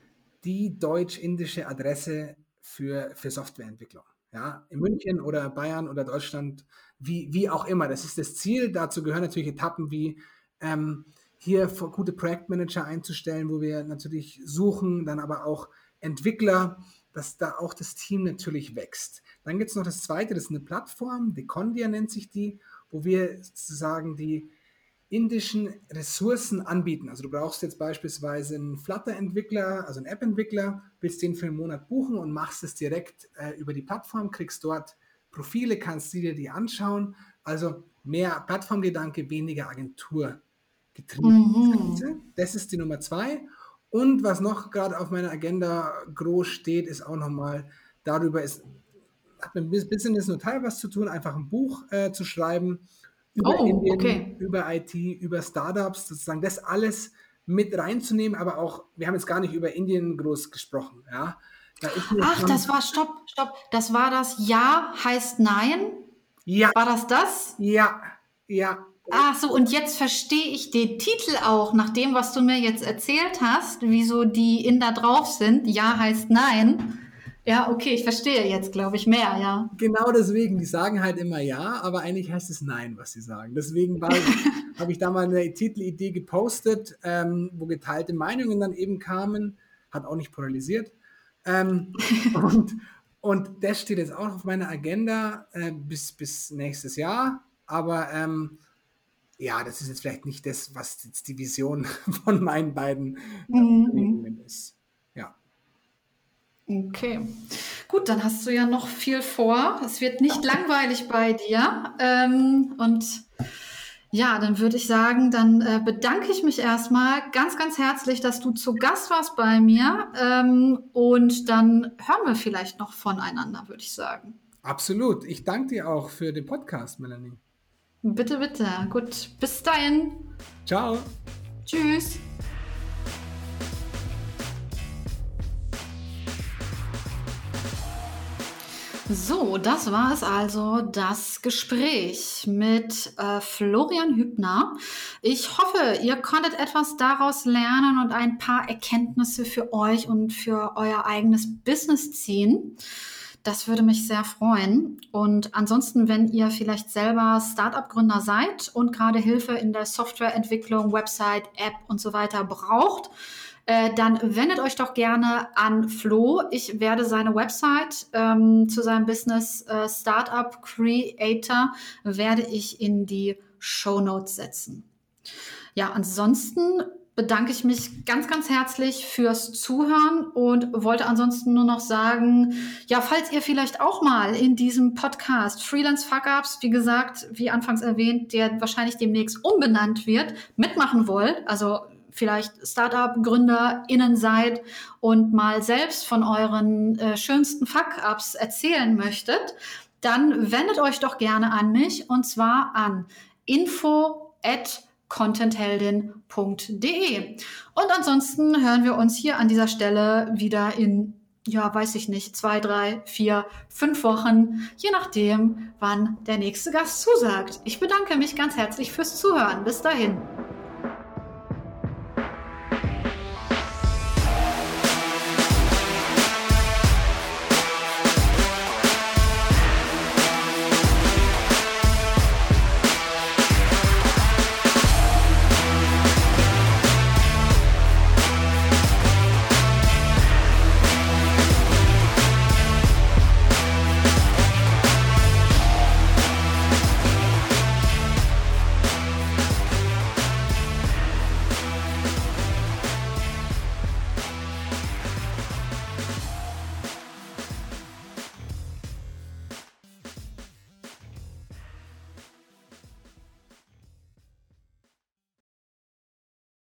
die deutsch-indische Adresse für, für Softwareentwicklung. Ja, in München oder Bayern oder Deutschland, wie, wie auch immer. Das ist das Ziel. Dazu gehören natürlich Etappen wie ähm, hier gute Projektmanager einzustellen, wo wir natürlich suchen, dann aber auch Entwickler, dass da auch das Team natürlich wächst. Dann gibt es noch das zweite, das ist eine Plattform, Decondia nennt sich die, wo wir sozusagen die indischen Ressourcen anbieten. Also du brauchst jetzt beispielsweise einen Flutter-Entwickler, also einen App-Entwickler, willst den für einen Monat buchen und machst es direkt äh, über die Plattform, kriegst dort Profile, kannst du dir die anschauen. Also mehr Plattformgedanke, weniger Agentur getrieben. Mhm. Das ist die Nummer zwei. Und was noch gerade auf meiner Agenda groß steht, ist auch nochmal darüber, ist, hat mit Business nur teil was zu tun, einfach ein Buch äh, zu schreiben über oh, Indien, okay. über IT, über Startups, sozusagen das alles mit reinzunehmen, aber auch, wir haben jetzt gar nicht über Indien groß gesprochen, ja. Da Ach, das war, stopp, stopp, das war das Ja heißt Nein? Ja. War das das? Ja, ja. Ach so, und jetzt verstehe ich den Titel auch, nach dem, was du mir jetzt erzählt hast, wieso die Inder drauf sind. Ja heißt Nein. Ja, okay, ich verstehe jetzt, glaube ich, mehr, ja. Genau deswegen, die sagen halt immer ja, aber eigentlich heißt es nein, was sie sagen. Deswegen habe ich da mal eine Titelidee gepostet, ähm, wo geteilte Meinungen dann eben kamen, hat auch nicht polarisiert. Ähm, und, und das steht jetzt auch auf meiner Agenda äh, bis, bis nächstes Jahr. Aber ähm, ja, das ist jetzt vielleicht nicht das, was jetzt die Vision von meinen beiden äh, mhm. ist. Okay. Gut, dann hast du ja noch viel vor. Es wird nicht langweilig bei dir. Ähm, und ja, dann würde ich sagen, dann äh, bedanke ich mich erstmal ganz, ganz herzlich, dass du zu Gast warst bei mir. Ähm, und dann hören wir vielleicht noch voneinander, würde ich sagen. Absolut. Ich danke dir auch für den Podcast, Melanie. Bitte, bitte. Gut, bis dahin. Ciao. Tschüss. So, das war es also, das Gespräch mit äh, Florian Hübner. Ich hoffe, ihr konntet etwas daraus lernen und ein paar Erkenntnisse für euch und für euer eigenes Business ziehen. Das würde mich sehr freuen. Und ansonsten, wenn ihr vielleicht selber Startup-Gründer seid und gerade Hilfe in der Softwareentwicklung, Website, App und so weiter braucht, äh, dann wendet euch doch gerne an Flo. Ich werde seine Website ähm, zu seinem Business äh, Startup Creator werde ich in die Show Notes setzen. Ja, ansonsten bedanke ich mich ganz, ganz herzlich fürs Zuhören und wollte ansonsten nur noch sagen, ja, falls ihr vielleicht auch mal in diesem Podcast Freelance Fuck-Ups, wie gesagt, wie anfangs erwähnt, der wahrscheinlich demnächst umbenannt wird, mitmachen wollt, also vielleicht Startup-GründerInnen seid und mal selbst von euren äh, schönsten Fuck-Ups erzählen möchtet, dann wendet euch doch gerne an mich und zwar an info at contentheldin.de. Und ansonsten hören wir uns hier an dieser Stelle wieder in, ja, weiß ich nicht, zwei, drei, vier, fünf Wochen, je nachdem, wann der nächste Gast zusagt. Ich bedanke mich ganz herzlich fürs Zuhören. Bis dahin.